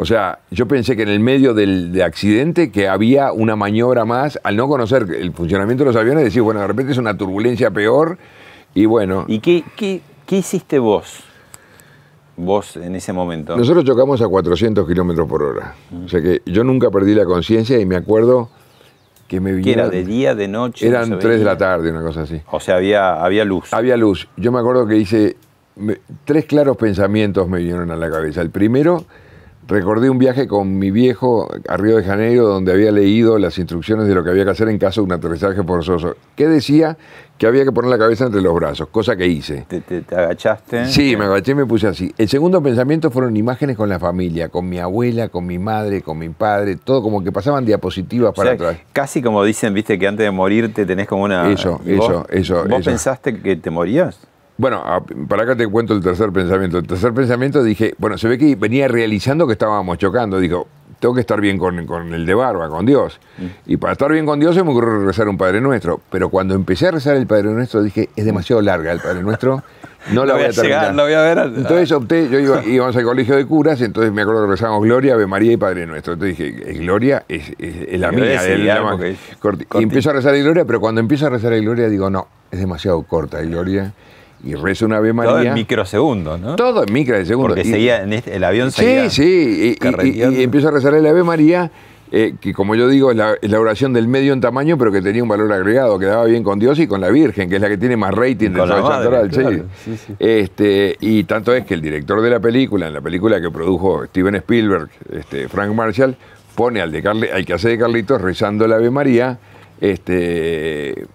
[SPEAKER 2] O sea, yo pensé que en el medio del de accidente que había una maniobra más, al no conocer el funcionamiento de los aviones, decís, bueno, de repente es una turbulencia peor y bueno.
[SPEAKER 1] ¿Y qué, qué, qué hiciste vos? Vos en ese momento.
[SPEAKER 2] Nosotros chocamos a 400 kilómetros por hora. O sea que yo nunca perdí la conciencia y me acuerdo que me
[SPEAKER 1] ¿Qué
[SPEAKER 2] vinieron.
[SPEAKER 1] era? ¿De día, de noche? No
[SPEAKER 2] Eran
[SPEAKER 1] se
[SPEAKER 2] 3 de la tarde, una cosa así.
[SPEAKER 1] O sea, había, había luz.
[SPEAKER 2] Había luz. Yo me acuerdo que hice me- tres claros pensamientos me vinieron a la cabeza. El primero, recordé un viaje con mi viejo a Río de Janeiro donde había leído las instrucciones de lo que había que hacer en caso de un aterrizaje forzoso. Que decía que había que poner la cabeza entre los brazos, cosa que hice.
[SPEAKER 1] Te, te- te agachaste.
[SPEAKER 2] Sí, me agaché y me puse así. El segundo pensamiento fueron imágenes con la familia, con mi abuela, con mi madre, con mi padre, todo como que pasaban diapositivas
[SPEAKER 1] O
[SPEAKER 2] para
[SPEAKER 1] sea,
[SPEAKER 2] atrás.
[SPEAKER 1] casi como dicen, viste, que antes de morirte tenés como una...
[SPEAKER 2] Eso,
[SPEAKER 1] ¿Y vos-
[SPEAKER 2] eso, eso,
[SPEAKER 1] ¿Vos
[SPEAKER 2] eso.
[SPEAKER 1] pensaste que te morías?
[SPEAKER 2] Bueno, para acá te cuento el tercer pensamiento. El tercer pensamiento dije, bueno, se ve que venía realizando que estábamos chocando. Digo, tengo que estar bien con, con el de barba, con Dios.
[SPEAKER 1] Mm.
[SPEAKER 2] Y para estar bien con Dios se me ocurrió rezar un Padre Nuestro. Pero cuando empecé a rezar el Padre Nuestro dije, es demasiado larga el Padre Nuestro, no la voy a terminar.
[SPEAKER 1] llegar, no voy a ver.
[SPEAKER 2] Entonces opté, yo iba, íbamos al colegio de curas, entonces me acuerdo que rezamos Gloria, Ave María y Padre Nuestro. Entonces dije, "Eh, Gloria es, es- es la mía,
[SPEAKER 1] es
[SPEAKER 2] la más corti- Y empiezo a rezar el Gloria, pero cuando empiezo a rezar el Gloria digo, no, es demasiado corta el Gloria. Y rezo una Ave María.
[SPEAKER 1] Todo en microsegundos, ¿no?
[SPEAKER 2] Todo en segundo.
[SPEAKER 1] Porque
[SPEAKER 2] Y-
[SPEAKER 1] seguía, en este- el avión
[SPEAKER 2] Sí,
[SPEAKER 1] seguía.
[SPEAKER 2] sí. Y, y- y empiezo a rezar el Ave María, eh, que como yo digo, es la, es la oración del medio en tamaño, pero que tenía un valor agregado, que daba bien con Dios y con la Virgen, que es la que tiene más rating del Santoral, sí.
[SPEAKER 1] claro, sí, sí.
[SPEAKER 2] Este, y tanto es que el director de la película, en la película que produjo Steven Spielberg, este, Frank Marshall, pone al, de Carli- al que hace de Carlitos rezando el Ave María, este,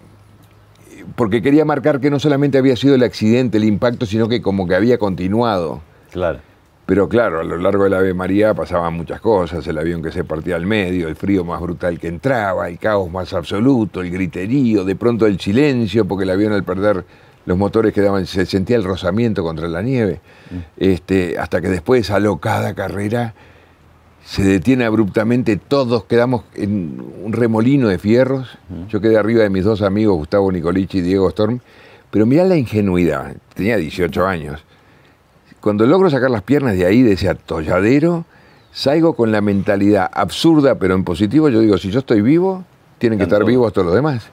[SPEAKER 2] porque quería marcar que no solamente había sido el accidente, el impacto, sino que como que había continuado.
[SPEAKER 1] Claro.
[SPEAKER 2] Pero claro, a lo largo del Ave María pasaban muchas cosas, el avión que se partía al medio, el frío más brutal que entraba, el caos más absoluto, el griterío, de pronto el silencio, porque el avión al perder los motores quedaban, se sentía el rozamiento contra la nieve, este, hasta que después de esa locada carrera se detiene abruptamente, todos quedamos en un remolino de fierros, yo quedé arriba de mis dos amigos, Gustavo Nicolichi y Diego Storm, pero mirá la ingenuidad, tenía 18 años, cuando logro sacar las piernas de ahí, de ese atolladero, salgo con la mentalidad absurda, pero en positivo. Yo digo, si yo estoy vivo, tienen que estar vivos todos los demás.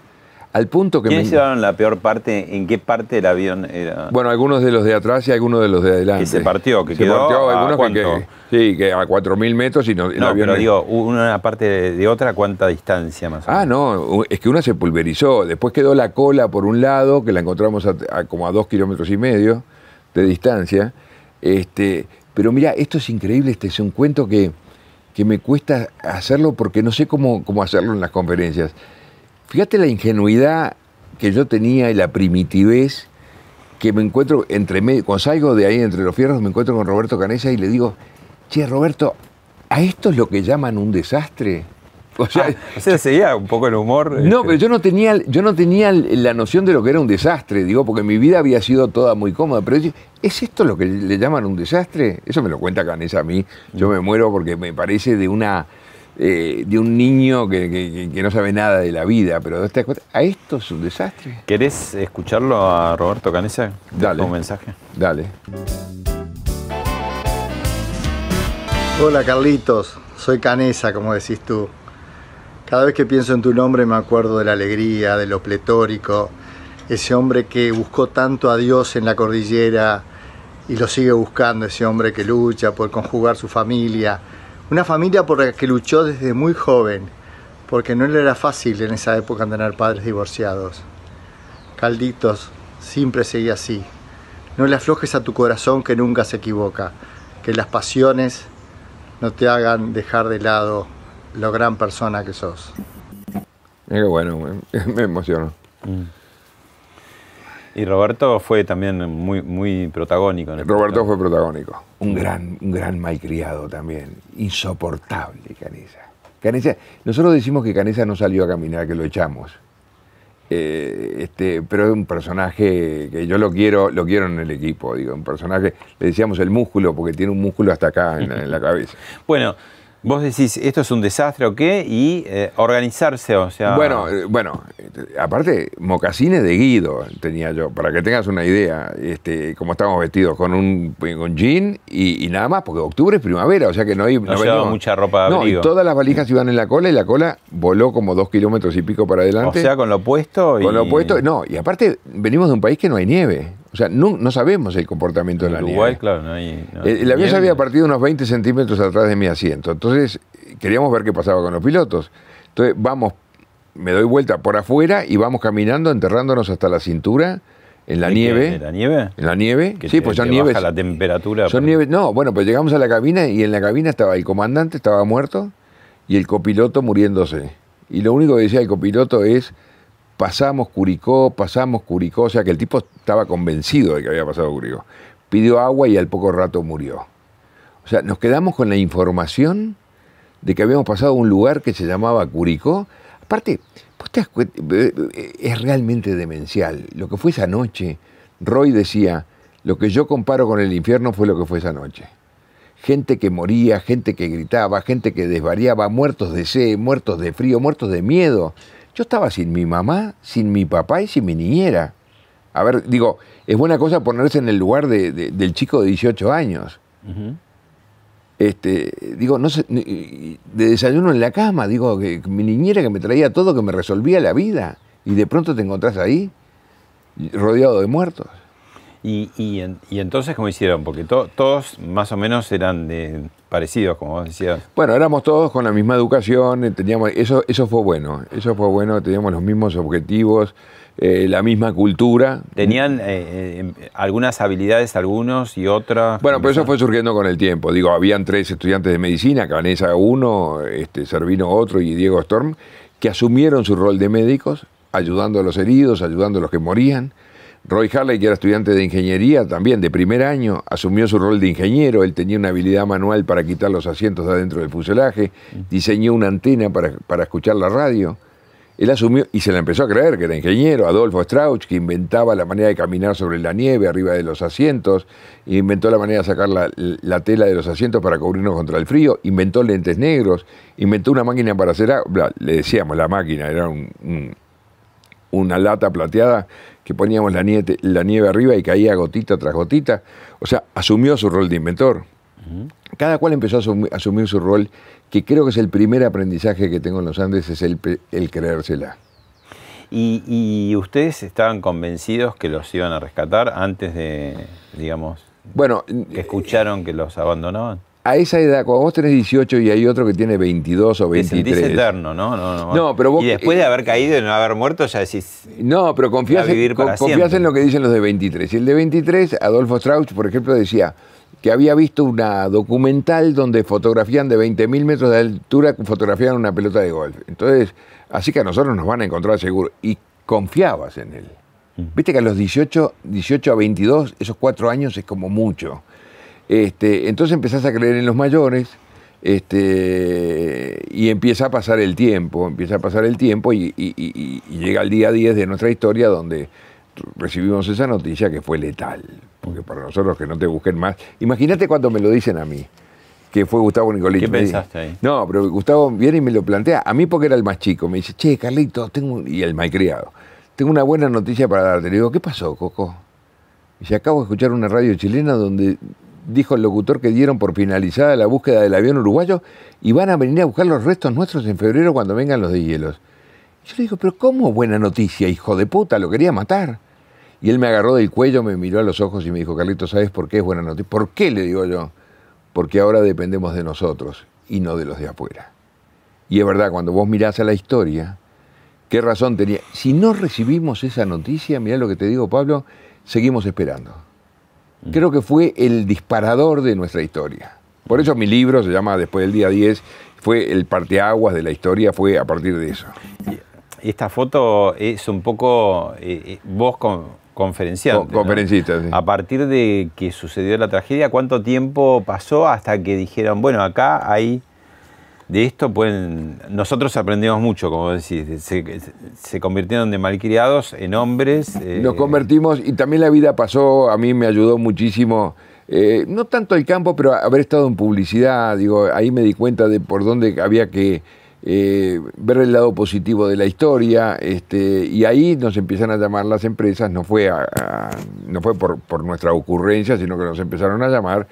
[SPEAKER 2] Al punto que me...
[SPEAKER 1] ¿Quiénes llevaron la peor parte? ¿En qué parte del avión era?
[SPEAKER 2] Bueno, algunos de los de atrás y algunos de los de adelante.
[SPEAKER 1] Que se partió, que
[SPEAKER 2] se
[SPEAKER 1] quedó
[SPEAKER 2] partió,
[SPEAKER 1] a
[SPEAKER 2] algunos que- que, sí, que a 4.000 metros y no, el
[SPEAKER 1] no,
[SPEAKER 2] avión
[SPEAKER 1] pero digo, una parte de, de otra, ¿cuánta distancia más o
[SPEAKER 2] Ah,
[SPEAKER 1] menos?
[SPEAKER 2] no, es que una se pulverizó. Después quedó la cola por un lado, que la encontramos a, a como a dos kilómetros y medio de distancia. Este, pero mira, esto es increíble, este es un cuento que, que me cuesta hacerlo porque no sé cómo, cómo hacerlo en las conferencias. Fíjate la ingenuidad que yo tenía y la primitivez que me encuentro entre medio, cuando salgo de ahí entre los fierros, me encuentro con Roberto Canesa y le digo, che, Roberto, ¿a esto es lo que llaman un desastre? O sea,
[SPEAKER 1] Ah, o sea, seguía un poco el humor.
[SPEAKER 2] no,
[SPEAKER 1] este,
[SPEAKER 2] pero yo no tenía, yo no tenía la noción de lo que era un desastre, digo, porque mi vida había sido toda muy cómoda. Pero yo, ¿es esto lo que le llaman un desastre? Eso me lo cuenta Canesa a mí. Yo me muero porque me parece de una eh, de un niño que, que- no sabe nada de la vida. Pero te das cuenta, ¿a esto es un desastre?
[SPEAKER 1] ¿Querés escucharlo a Roberto Canesa?
[SPEAKER 2] Dale.
[SPEAKER 1] Un mensaje.
[SPEAKER 2] Dale.
[SPEAKER 6] Hola Carlitos, soy Canesa, como decís tú. Cada vez que pienso en tu nombre me acuerdo de la alegría, de lo pletórico, ese hombre que buscó tanto a Dios en la cordillera y lo sigue buscando, ese hombre que lucha por conjugar su familia, una familia por la que luchó desde muy joven, porque no le era fácil en esa época tener padres divorciados. Calditos, siempre seguí así. No le aflojes a tu corazón que nunca se equivoca, que las pasiones no te hagan dejar de lado lo gran persona que sos.
[SPEAKER 2] Mira bueno, me, me emociono.
[SPEAKER 1] Y Roberto fue también muy, muy protagónico. En el
[SPEAKER 2] Roberto
[SPEAKER 1] programa.
[SPEAKER 2] fue protagónico. Un gran, un gran malcriado también. Insoportable, Canesa. Canesa. Nosotros decimos que Canesa no salió a caminar, que lo echamos. Eh, este, pero es un personaje que yo lo quiero, lo quiero en el equipo, digo, un personaje, le decíamos el músculo, porque tiene un músculo hasta acá en la cabeza.
[SPEAKER 1] Bueno, vos decís, esto es un desastre o qué, y eh, organizarse, o sea.
[SPEAKER 2] Bueno, eh, bueno, aparte, mocasines de Guido tenía yo, para que tengas una idea, este, como estábamos vestidos con un con jean y, y nada más, porque octubre es primavera, o sea que no hay...
[SPEAKER 1] No llevaba mucha ropa de
[SPEAKER 2] No, y todas las valijas iban en la cola y la cola voló como dos kilómetros y pico para
[SPEAKER 1] o
[SPEAKER 2] adelante.
[SPEAKER 1] sea, con lo opuesto. y-
[SPEAKER 2] con lo opuesto, no, y aparte venimos de un país que no hay nieve, o sea, no, no sabemos el comportamiento de
[SPEAKER 1] En
[SPEAKER 2] la
[SPEAKER 1] Uruguay,
[SPEAKER 2] nieve.
[SPEAKER 1] claro, no hay. no
[SPEAKER 2] El, avión se había partido unos 20 centímetros atrás de mi asiento. Entonces, queríamos ver qué pasaba con los pilotos. Entonces, vamos, me doy vuelta por afuera y vamos caminando, enterrándonos hasta la cintura en la nieve.
[SPEAKER 1] ¿De la nieve?
[SPEAKER 2] En la nieve.
[SPEAKER 1] Que
[SPEAKER 2] sí,
[SPEAKER 1] te-
[SPEAKER 2] pues son nieves.
[SPEAKER 1] baja la temperatura.
[SPEAKER 2] Son
[SPEAKER 1] por-
[SPEAKER 2] nieves. No, bueno, pues llegamos a la cabina y en la cabina estaba el comandante, estaba muerto, y el copiloto muriéndose. Y lo único que decía el copiloto es, pasamos Curicó, pasamos Curicó, o sea que el tipo estaba convencido de que había pasado Curicó. Pidió agua y al poco rato murió. O sea, nos quedamos con la información de que habíamos pasado a un lugar que se llamaba Curicó. Aparte, vos te eh, eh, es realmente demencial. Lo que fue esa noche, Roy decía, lo que yo comparo con el infierno fue lo que fue esa noche. Gente que moría, gente que gritaba, gente que desvariaba, muertos de sed, muertos de frío, muertos de miedo. Yo estaba sin mi mamá, sin mi papá y sin mi niñera. A ver, digo, es buena cosa ponerse en el lugar de- de- del chico de 18 años. Este, digo, no sé, de desayuno en la cama, digo, que mi niñera que me traía todo, que me resolvía la vida, y de pronto te encontrás ahí, rodeado de muertos.
[SPEAKER 1] Y, y, en- y entonces, ¿cómo hicieron? Porque to- todos más o menos eran de, parecidos, como vos decías.
[SPEAKER 2] Bueno, éramos todos con la misma educación, eh, teníamos, eso, eso fue bueno, eso fue bueno, teníamos los mismos objetivos, eh, la misma cultura.
[SPEAKER 1] Tenían eh, eh, algunas habilidades, algunos y otras.
[SPEAKER 2] Bueno, pero eso fue surgiendo con el tiempo. Digo, habían tres estudiantes de medicina, Canesa uno, este, Servino otro y Diego Storm, que asumieron su rol de médicos, ayudando a los heridos, ayudando a los que morían. Roy Harley, que era estudiante de ingeniería también de primer año, asumió su rol de ingeniero. Él tenía una habilidad manual para quitar los asientos de adentro del fuselaje, diseñó una antena para, para escuchar la radio. Él asumió y se la empezó a creer que era ingeniero. Adolfo Strauch, que inventaba la manera de caminar sobre la nieve arriba de los asientos, inventó la manera de sacar la, la tela de los asientos para cubrirnos contra el frío, inventó lentes negros, inventó una máquina para hacer agua. Le decíamos la máquina, era un- un- una lata plateada que poníamos la nieve, la nieve arriba y caía gotita tras gotita. O sea, asumió su rol de inventor. Cada cual empezó a asumir, su rol, que creo que es el primer aprendizaje que tengo en los Andes, es el, el creérsela.
[SPEAKER 1] Y, y ustedes estaban convencidos que los iban a rescatar antes de, digamos,
[SPEAKER 2] Bueno,
[SPEAKER 1] que escucharon que los abandonaban.
[SPEAKER 2] A esa edad, cuando vos tenés 18 y hay otro que tiene 22 o
[SPEAKER 1] Te sentís
[SPEAKER 2] 23.
[SPEAKER 1] eterno, ¿no? No, no,
[SPEAKER 2] No, pero vos-
[SPEAKER 1] Y después de haber caído y no haber muerto, ya decís.
[SPEAKER 2] No, pero confías,
[SPEAKER 1] Va a vivir
[SPEAKER 2] en,
[SPEAKER 1] para
[SPEAKER 2] co- confías en lo que dicen los de 23. Y el de 23, Adolfo Strauch, por ejemplo, decía que había visto una documental donde fotografían de 20.000 metros de altura, fotografían una pelota de golf. Entonces, así que a nosotros nos van a encontrar seguro. Y confiabas en él. Viste que a los 18, 18 a 22, esos cuatro años es como mucho. Este, entonces empezás a creer en los mayores este, y empieza a pasar el tiempo, empieza a pasar el tiempo y, y- y- y llega el día 10 de nuestra historia donde recibimos esa noticia que fue letal. Porque para nosotros que no te busquen más. Imagínate cuando me lo dicen a mí, que fue Gustavo Nicolini.
[SPEAKER 1] ¿Qué pensaste ahí?
[SPEAKER 2] No, pero Gustavo viene y me lo plantea. A mí porque era el más chico. Me dice, che, Carlito, tengo un-", y el malcriado. Tengo una buena noticia para darte. Le digo, ¿qué pasó, Coco? Y dice, acabo de escuchar una radio chilena donde dijo el locutor que dieron por finalizada la búsqueda del avión uruguayo y van a venir a buscar los restos nuestros en febrero cuando vengan los de hielos. Yo le digo, pero ¿cómo buena noticia, hijo de puta? Lo quería matar. Y él me agarró del cuello, me miró a los ojos y me dijo, Carlito, ¿sabes por qué es buena noticia? ¿Por qué? Le digo yo. Porque ahora dependemos de nosotros y no de los de afuera. Y es verdad, cuando vos mirás a la historia, ¿qué razón tenía? Si no recibimos esa noticia, mirá lo que te digo, Pablo, seguimos esperando. Creo que fue el disparador de nuestra historia. Por eso mi libro se llama Después del día 10, fue el parteaguas de la historia, fue a partir de eso.
[SPEAKER 1] Esta foto es un poco eh, eh, vos con, conferenciante.
[SPEAKER 2] Co- conferencista, sí.
[SPEAKER 1] A partir de que sucedió la tragedia, ¿cuánto tiempo pasó hasta que dijeron, bueno, acá hay de esto pueden. Nosotros aprendimos mucho, como decís. Se, se convirtieron de malcriados en hombres. eh,
[SPEAKER 2] Nos convertimos y también la vida pasó, a mí me ayudó muchísimo, eh, no tanto el campo, pero haber estado en publicidad, digo, ahí me di cuenta de por dónde había que eh, ver el lado positivo de la historia, este, y ahí nos empiezan a llamar las empresas, no fue, a- no fue por, por nuestra ocurrencia, sino que nos empezaron a llamar.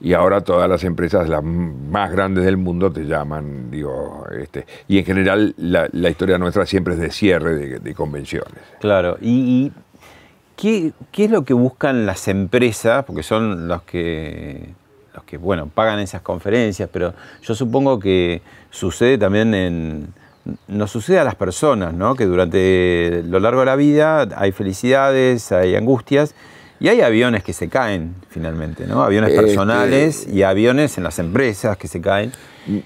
[SPEAKER 2] Y ahora todas las empresas, las más grandes del mundo, te llaman, digo, este, y en general la, historia nuestra siempre es de cierre de- convenciones.
[SPEAKER 1] Claro. ¿Y, y qué, qué es lo que buscan las empresas? Porque son los que, los que, bueno, pagan esas conferencias, pero yo supongo que sucede también en... Nos sucede a las personas, ¿no? Que durante lo largo de la vida hay felicidades, hay angustias y hay aviones que se caen finalmente, ¿no? Aviones
[SPEAKER 2] Este-
[SPEAKER 1] personales y aviones en las empresas que se caen.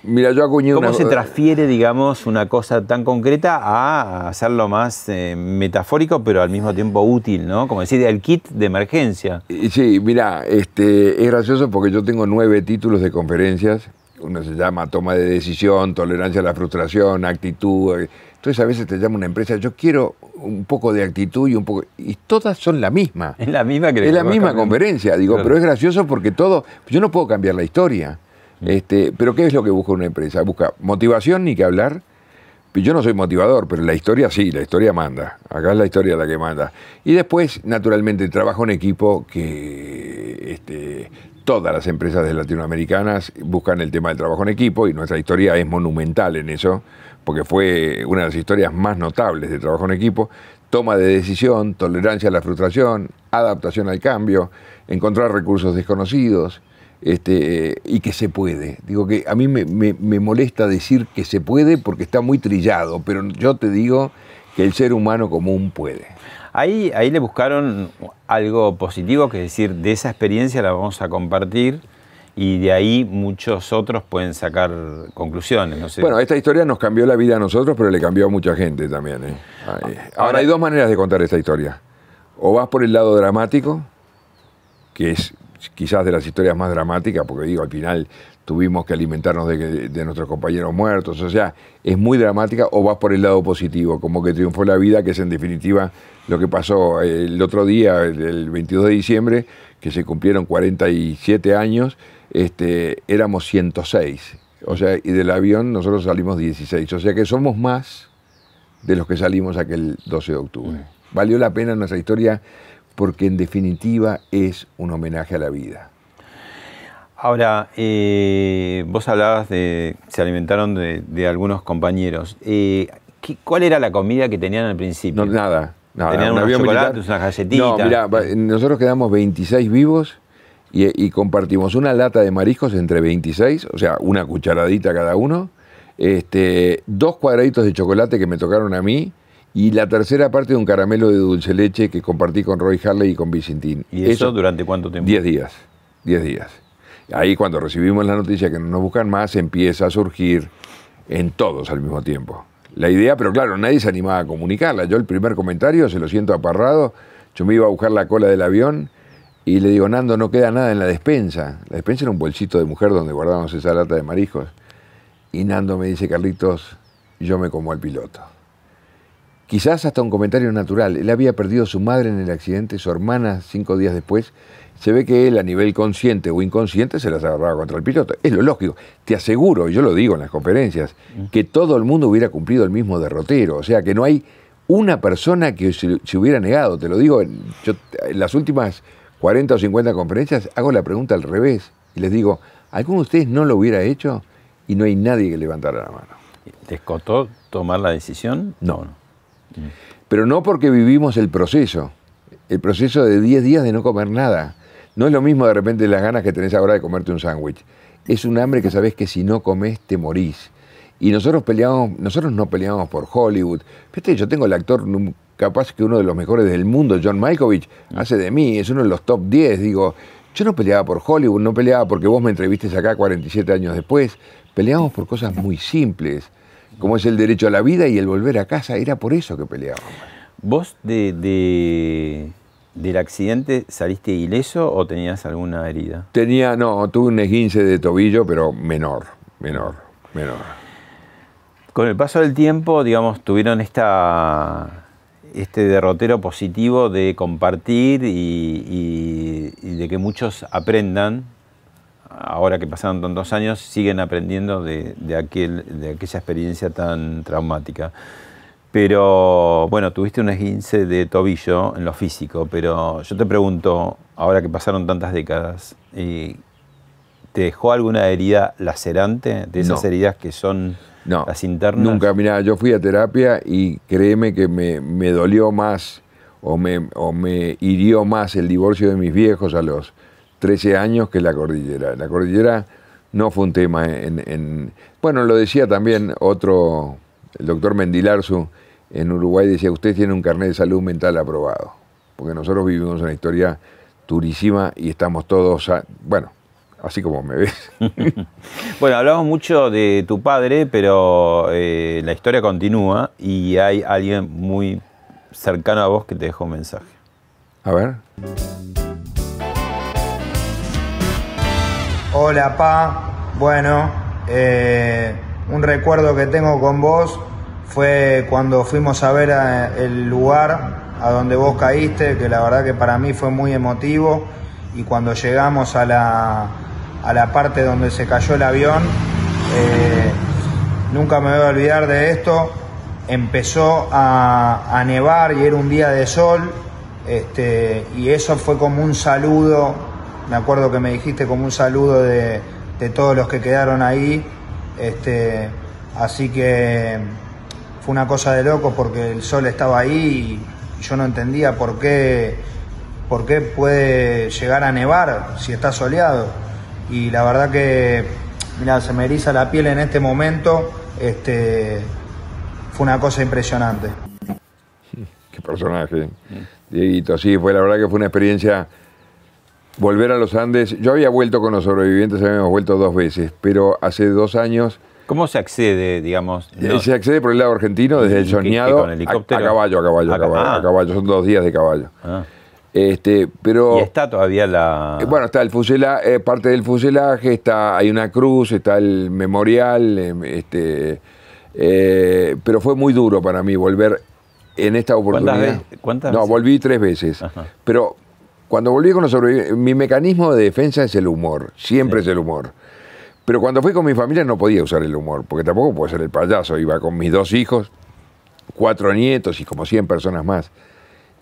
[SPEAKER 2] Mira, yo acuñé
[SPEAKER 1] ¿Cómo
[SPEAKER 2] una...
[SPEAKER 1] se transfiere, digamos, una cosa tan concreta a hacerlo más eh, metafórico, pero al mismo tiempo útil, ¿no? Como decir, el kit de emergencia.
[SPEAKER 2] Sí, mira, este, es gracioso porque yo tengo nueve títulos de conferencias. Uno se llama toma de decisión, tolerancia a la frustración, actitud. Entonces a veces te llama una empresa, yo quiero un poco de actitud y un poco... Y todas son la misma.
[SPEAKER 1] Es la misma que
[SPEAKER 2] Es la misma conferencia, digo,
[SPEAKER 1] Claro.
[SPEAKER 2] pero es gracioso porque todo... Yo no puedo cambiar la historia. Este, pero ¿qué es lo que busca una empresa? Busca motivación, ni que hablar. Yo no soy motivador, pero la historia sí, la historia manda. Acá es la historia la que manda. Y después, naturalmente, trabajo en equipo que este, todas las empresas de latinoamericanas buscan el tema del trabajo en equipo y nuestra historia es monumental en eso, porque fue una de las historias más notables de trabajo en equipo. Toma de decisión, tolerancia a la frustración, adaptación al cambio, encontrar recursos desconocidos este, y que se puede. Digo que a mí me, me- molesta decir que se puede porque está muy trillado, pero yo te digo que el ser humano común puede.
[SPEAKER 1] Ahí, ahí le buscaron algo positivo, que es decir, de esa experiencia la vamos a compartir y de ahí muchos otros pueden sacar conclusiones. No sé.
[SPEAKER 2] Bueno, esta historia nos cambió la vida a nosotros, pero le cambió a mucha gente también. ¿eh? Ay, Ahora hay dos maneras de contar esta historia. O vas por el lado dramático, que es quizás de las historias más dramáticas, porque digo, al final tuvimos que alimentarnos de, de nuestros compañeros muertos, o sea, es muy dramática, o vas por el lado positivo, como que triunfó la vida, que es en definitiva lo que pasó el otro día, el 22 de diciembre, que se cumplieron 47 años, este, éramos 106, o sea, y del avión nosotros salimos 16, o sea que somos más de los que salimos aquel 12 de octubre. Valió la pena nuestra historia porque en definitiva es un homenaje a la vida.
[SPEAKER 1] Ahora, eh, vos hablabas de, se alimentaron de, de algunos compañeros. Eh, ¿qué- ¿Cuál era la comida que tenían al principio?
[SPEAKER 2] No, nada, nada.
[SPEAKER 1] Tenían
[SPEAKER 2] un
[SPEAKER 1] unos
[SPEAKER 2] avión militar.
[SPEAKER 1] chocolates, unas galletitas.
[SPEAKER 2] No, mirá, nosotros quedamos 26 vivos y, y compartimos una lata de mariscos entre 26, o sea, una cucharadita cada uno, este, dos cuadraditos de chocolate que me tocaron a mí y la tercera parte de un caramelo de dulce leche que compartí con Roy Harley y con Vicentín.
[SPEAKER 1] ¿Y eso, durante cuánto tiempo?
[SPEAKER 2] 10 días, 10 días. Ahí cuando recibimos la noticia que no nos buscan más, empieza a surgir en todos al mismo tiempo. La idea, pero claro, nadie se animaba a comunicarla. Yo el primer comentario, se lo siento aparrado, yo me iba a buscar la cola del avión Y le digo, Nando, no queda nada en la despensa. La despensa era un bolsito de mujer donde guardábamos esa lata de mariscos. Y Nando me dice, Carlitos, yo me como al piloto. Quizás hasta un comentario natural. Él había perdido a su madre en el accidente, su hermana cinco días después. Se ve que él a nivel consciente o inconsciente se las agarraba contra el piloto. Es lo lógico. Te aseguro, y yo lo digo en las conferencias, que todo el mundo hubiera cumplido el mismo derrotero. O sea, que no hay una persona que se, se hubiera negado. Te lo digo, yo en las últimas 40 o 50 conferencias hago la pregunta al revés y les digo, ¿alguno de ustedes no lo hubiera hecho? Y no hay nadie que levantara la mano.
[SPEAKER 1] ¿Te costó tomar la decisión?
[SPEAKER 2] No. Pero no porque vivimos el proceso, el proceso de 10 días de no comer nada. No es lo mismo de repente las ganas que tenés ahora de comerte un sándwich. Es un hambre que sabés que si no comes te morís. Y nosotros peleamos, nosotros no peleamos por Hollywood. Fíjate, yo tengo el actor capaz que uno de los mejores del mundo, John Malkovich, hace de mí, es uno de los top 10. Digo, yo no peleaba por Hollywood, no peleaba porque vos me entrevistes acá 47 años después. Peleamos por cosas muy simples, como es el derecho a la vida y el volver a casa. Era por eso que peleábamos.
[SPEAKER 1] ¿Vos de, de- del accidente saliste ileso o tenías alguna herida?
[SPEAKER 2] Tenía, no, tuve un esguince de tobillo, pero menor, menor, menor.
[SPEAKER 1] Con el paso del tiempo, digamos, tuvieron esta, este derrotero positivo de compartir y, y- y de que muchos aprendan, ahora que pasaron tantos años, siguen aprendiendo de, de aquel, de aquella experiencia tan traumática. Pero bueno, tuviste un esguince de tobillo en lo físico, pero yo te pregunto, ahora que pasaron tantas décadas, eh, ¿te dejó alguna herida lacerante de esas
[SPEAKER 2] No.
[SPEAKER 1] heridas que son
[SPEAKER 2] No,
[SPEAKER 1] las internas?
[SPEAKER 2] Nunca, mira, yo fui a terapia y créeme que me, me dolió más o me, o me hirió más el divorcio de mis viejos a los 13 años que la cordillera. La cordillera no fue un tema en... en- bueno, lo decía también otro, el doctor Mendilarzu en Uruguay, decía, usted tiene un carnet de salud mental aprobado, porque nosotros vivimos una historia durísima y estamos todos, bueno, así como me ves.
[SPEAKER 1] Bueno, hablamos mucho de tu padre, pero eh, la historia continúa y hay alguien muy cercano a vos que te dejó un mensaje.
[SPEAKER 2] A ver.
[SPEAKER 7] Hola, pa. Bueno, eh, un recuerdo que tengo con vos fue cuando fuimos a ver a- el lugar a donde vos caíste, que la verdad que para mí fue muy emotivo. Y cuando llegamos a la, a la parte donde se cayó el avión, eh, nunca me voy a olvidar de esto. Empezó a, nevar y era un día de sol. Este, y eso fue como un saludo, me acuerdo que me dijiste como un saludo de, de todos los que quedaron ahí. Este, así que fue una cosa de loco porque el sol estaba ahí y yo no entendía por qué, por qué puede llegar a nevar si está soleado. Y la verdad que, mira, se me eriza la piel en este momento. Este, fue una cosa impresionante.
[SPEAKER 2] Qué personaje. Dieguito, sí, fue la verdad que fue una experiencia. Volver a los Andes. Yo había vuelto con los sobrevivientes, habíamos vuelto dos veces, pero hace dos años
[SPEAKER 1] ¿Cómo se accede, digamos?
[SPEAKER 2] eh, se accede por el lado argentino, desde el
[SPEAKER 1] ¿Y qué- qué,
[SPEAKER 2] soñado
[SPEAKER 1] con helicóptero?
[SPEAKER 2] A, a caballo, a caballo, a
[SPEAKER 1] A ca-
[SPEAKER 2] caballo,
[SPEAKER 1] ah.
[SPEAKER 2] a caballo. Son dos días de caballo.
[SPEAKER 1] Ah.
[SPEAKER 2] Este, pero
[SPEAKER 1] Y está todavía la...
[SPEAKER 2] eh, bueno, está el fuselaje, parte del fuselaje, está, hay una cruz, está el memorial, eh, este, eh, pero fue muy duro para mí volver en esta oportunidad.
[SPEAKER 1] veces- cuántas
[SPEAKER 2] no,
[SPEAKER 1] veces?
[SPEAKER 2] volví tres veces.
[SPEAKER 1] Ajá.
[SPEAKER 2] Pero cuando volví con los sobrevivientes, mi mecanismo de defensa es el humor, siempre es el humor. Pero cuando fui con mi familia no podía usar el humor, porque tampoco puedo ser el payaso. Iba con mis dos hijos, cuatro nietos y como 100 personas más.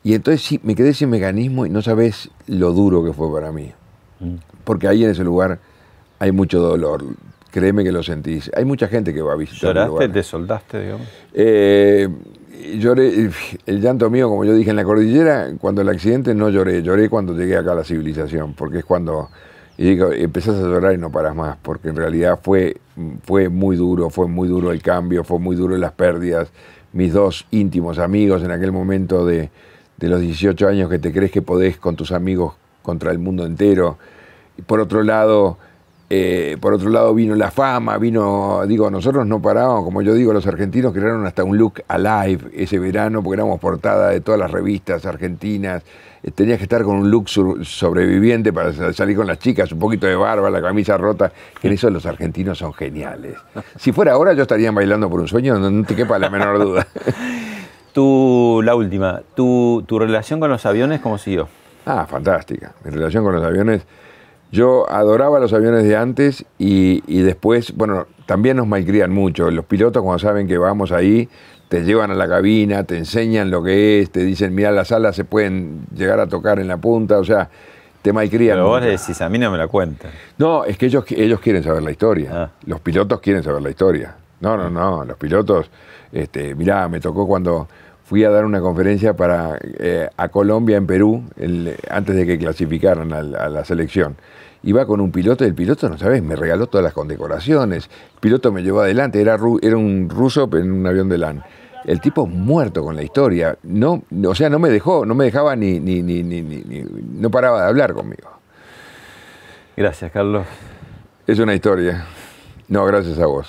[SPEAKER 2] Y entonces sí, me quedé sin mecanismo y no sabes lo duro que fue para mí.
[SPEAKER 1] Mm.
[SPEAKER 2] Porque ahí en ese lugar hay mucho dolor. Créeme que lo sentís. Hay mucha gente que va a visitar
[SPEAKER 1] ¿Lloraste? ¿Te soltaste, digamos?
[SPEAKER 2] Eh, lloré, el llanto mío, como yo dije en la cordillera, cuando el accidente no lloré, lloré cuando llegué acá a la civilización, porque es cuando y empezás a llorar y no paras más, porque en realidad fue, fue muy duro, fue muy duro el cambio, fue muy duro las pérdidas. Mis dos íntimos amigos en aquel momento de, de los 18 años que te crees que podés con tus amigos contra el mundo entero. Y por otro lado, eh, por otro lado vino la fama, vino, digo, nosotros no parábamos, como yo digo, los argentinos crearon hasta un look alive ese verano, porque éramos portada de todas las revistas argentinas, eh, tenías que estar con un look sobreviviente para salir con las chicas, un poquito de barba, la camisa rota, que en eso los argentinos son geniales. Si fuera ahora yo estaría bailando por un sueño, no te quepa la menor duda.
[SPEAKER 1] Tu, la última, tu, tu relación con los aviones, ¿cómo siguió?
[SPEAKER 2] Ah, fantástica. Mi relación con los aviones. Yo adoraba los aviones de antes y, y después, bueno, también nos malcrían mucho. Los pilotos, cuando saben que vamos ahí, te llevan a la cabina, te enseñan lo que es, te dicen, mira, las alas se pueden llegar a tocar en la punta, o sea, te malcrían.
[SPEAKER 1] Pero vos
[SPEAKER 2] mucho.
[SPEAKER 1] le decís, a mí no me la cuentan.
[SPEAKER 2] No, es que ellos, ellos quieren saber la historia.
[SPEAKER 1] Ah.
[SPEAKER 2] Los pilotos quieren saber la historia. No, no, no. Los pilotos, este, mirá, me tocó cuando fui a dar una conferencia para, eh, a Colombia en Perú, el- antes de que clasificaran a, la selección. Iba con un piloto y el piloto, no sabes, me regaló todas las condecoraciones. El piloto me llevó adelante, era, ru- era un ruso pero en un avión de LAN. El tipo muerto con la historia. No, o sea, no me dejó, no me dejaba ni, ni, ni- ni- ni- no paraba de hablar conmigo.
[SPEAKER 1] Gracias, Carlos.
[SPEAKER 2] Es una historia. No, gracias a vos.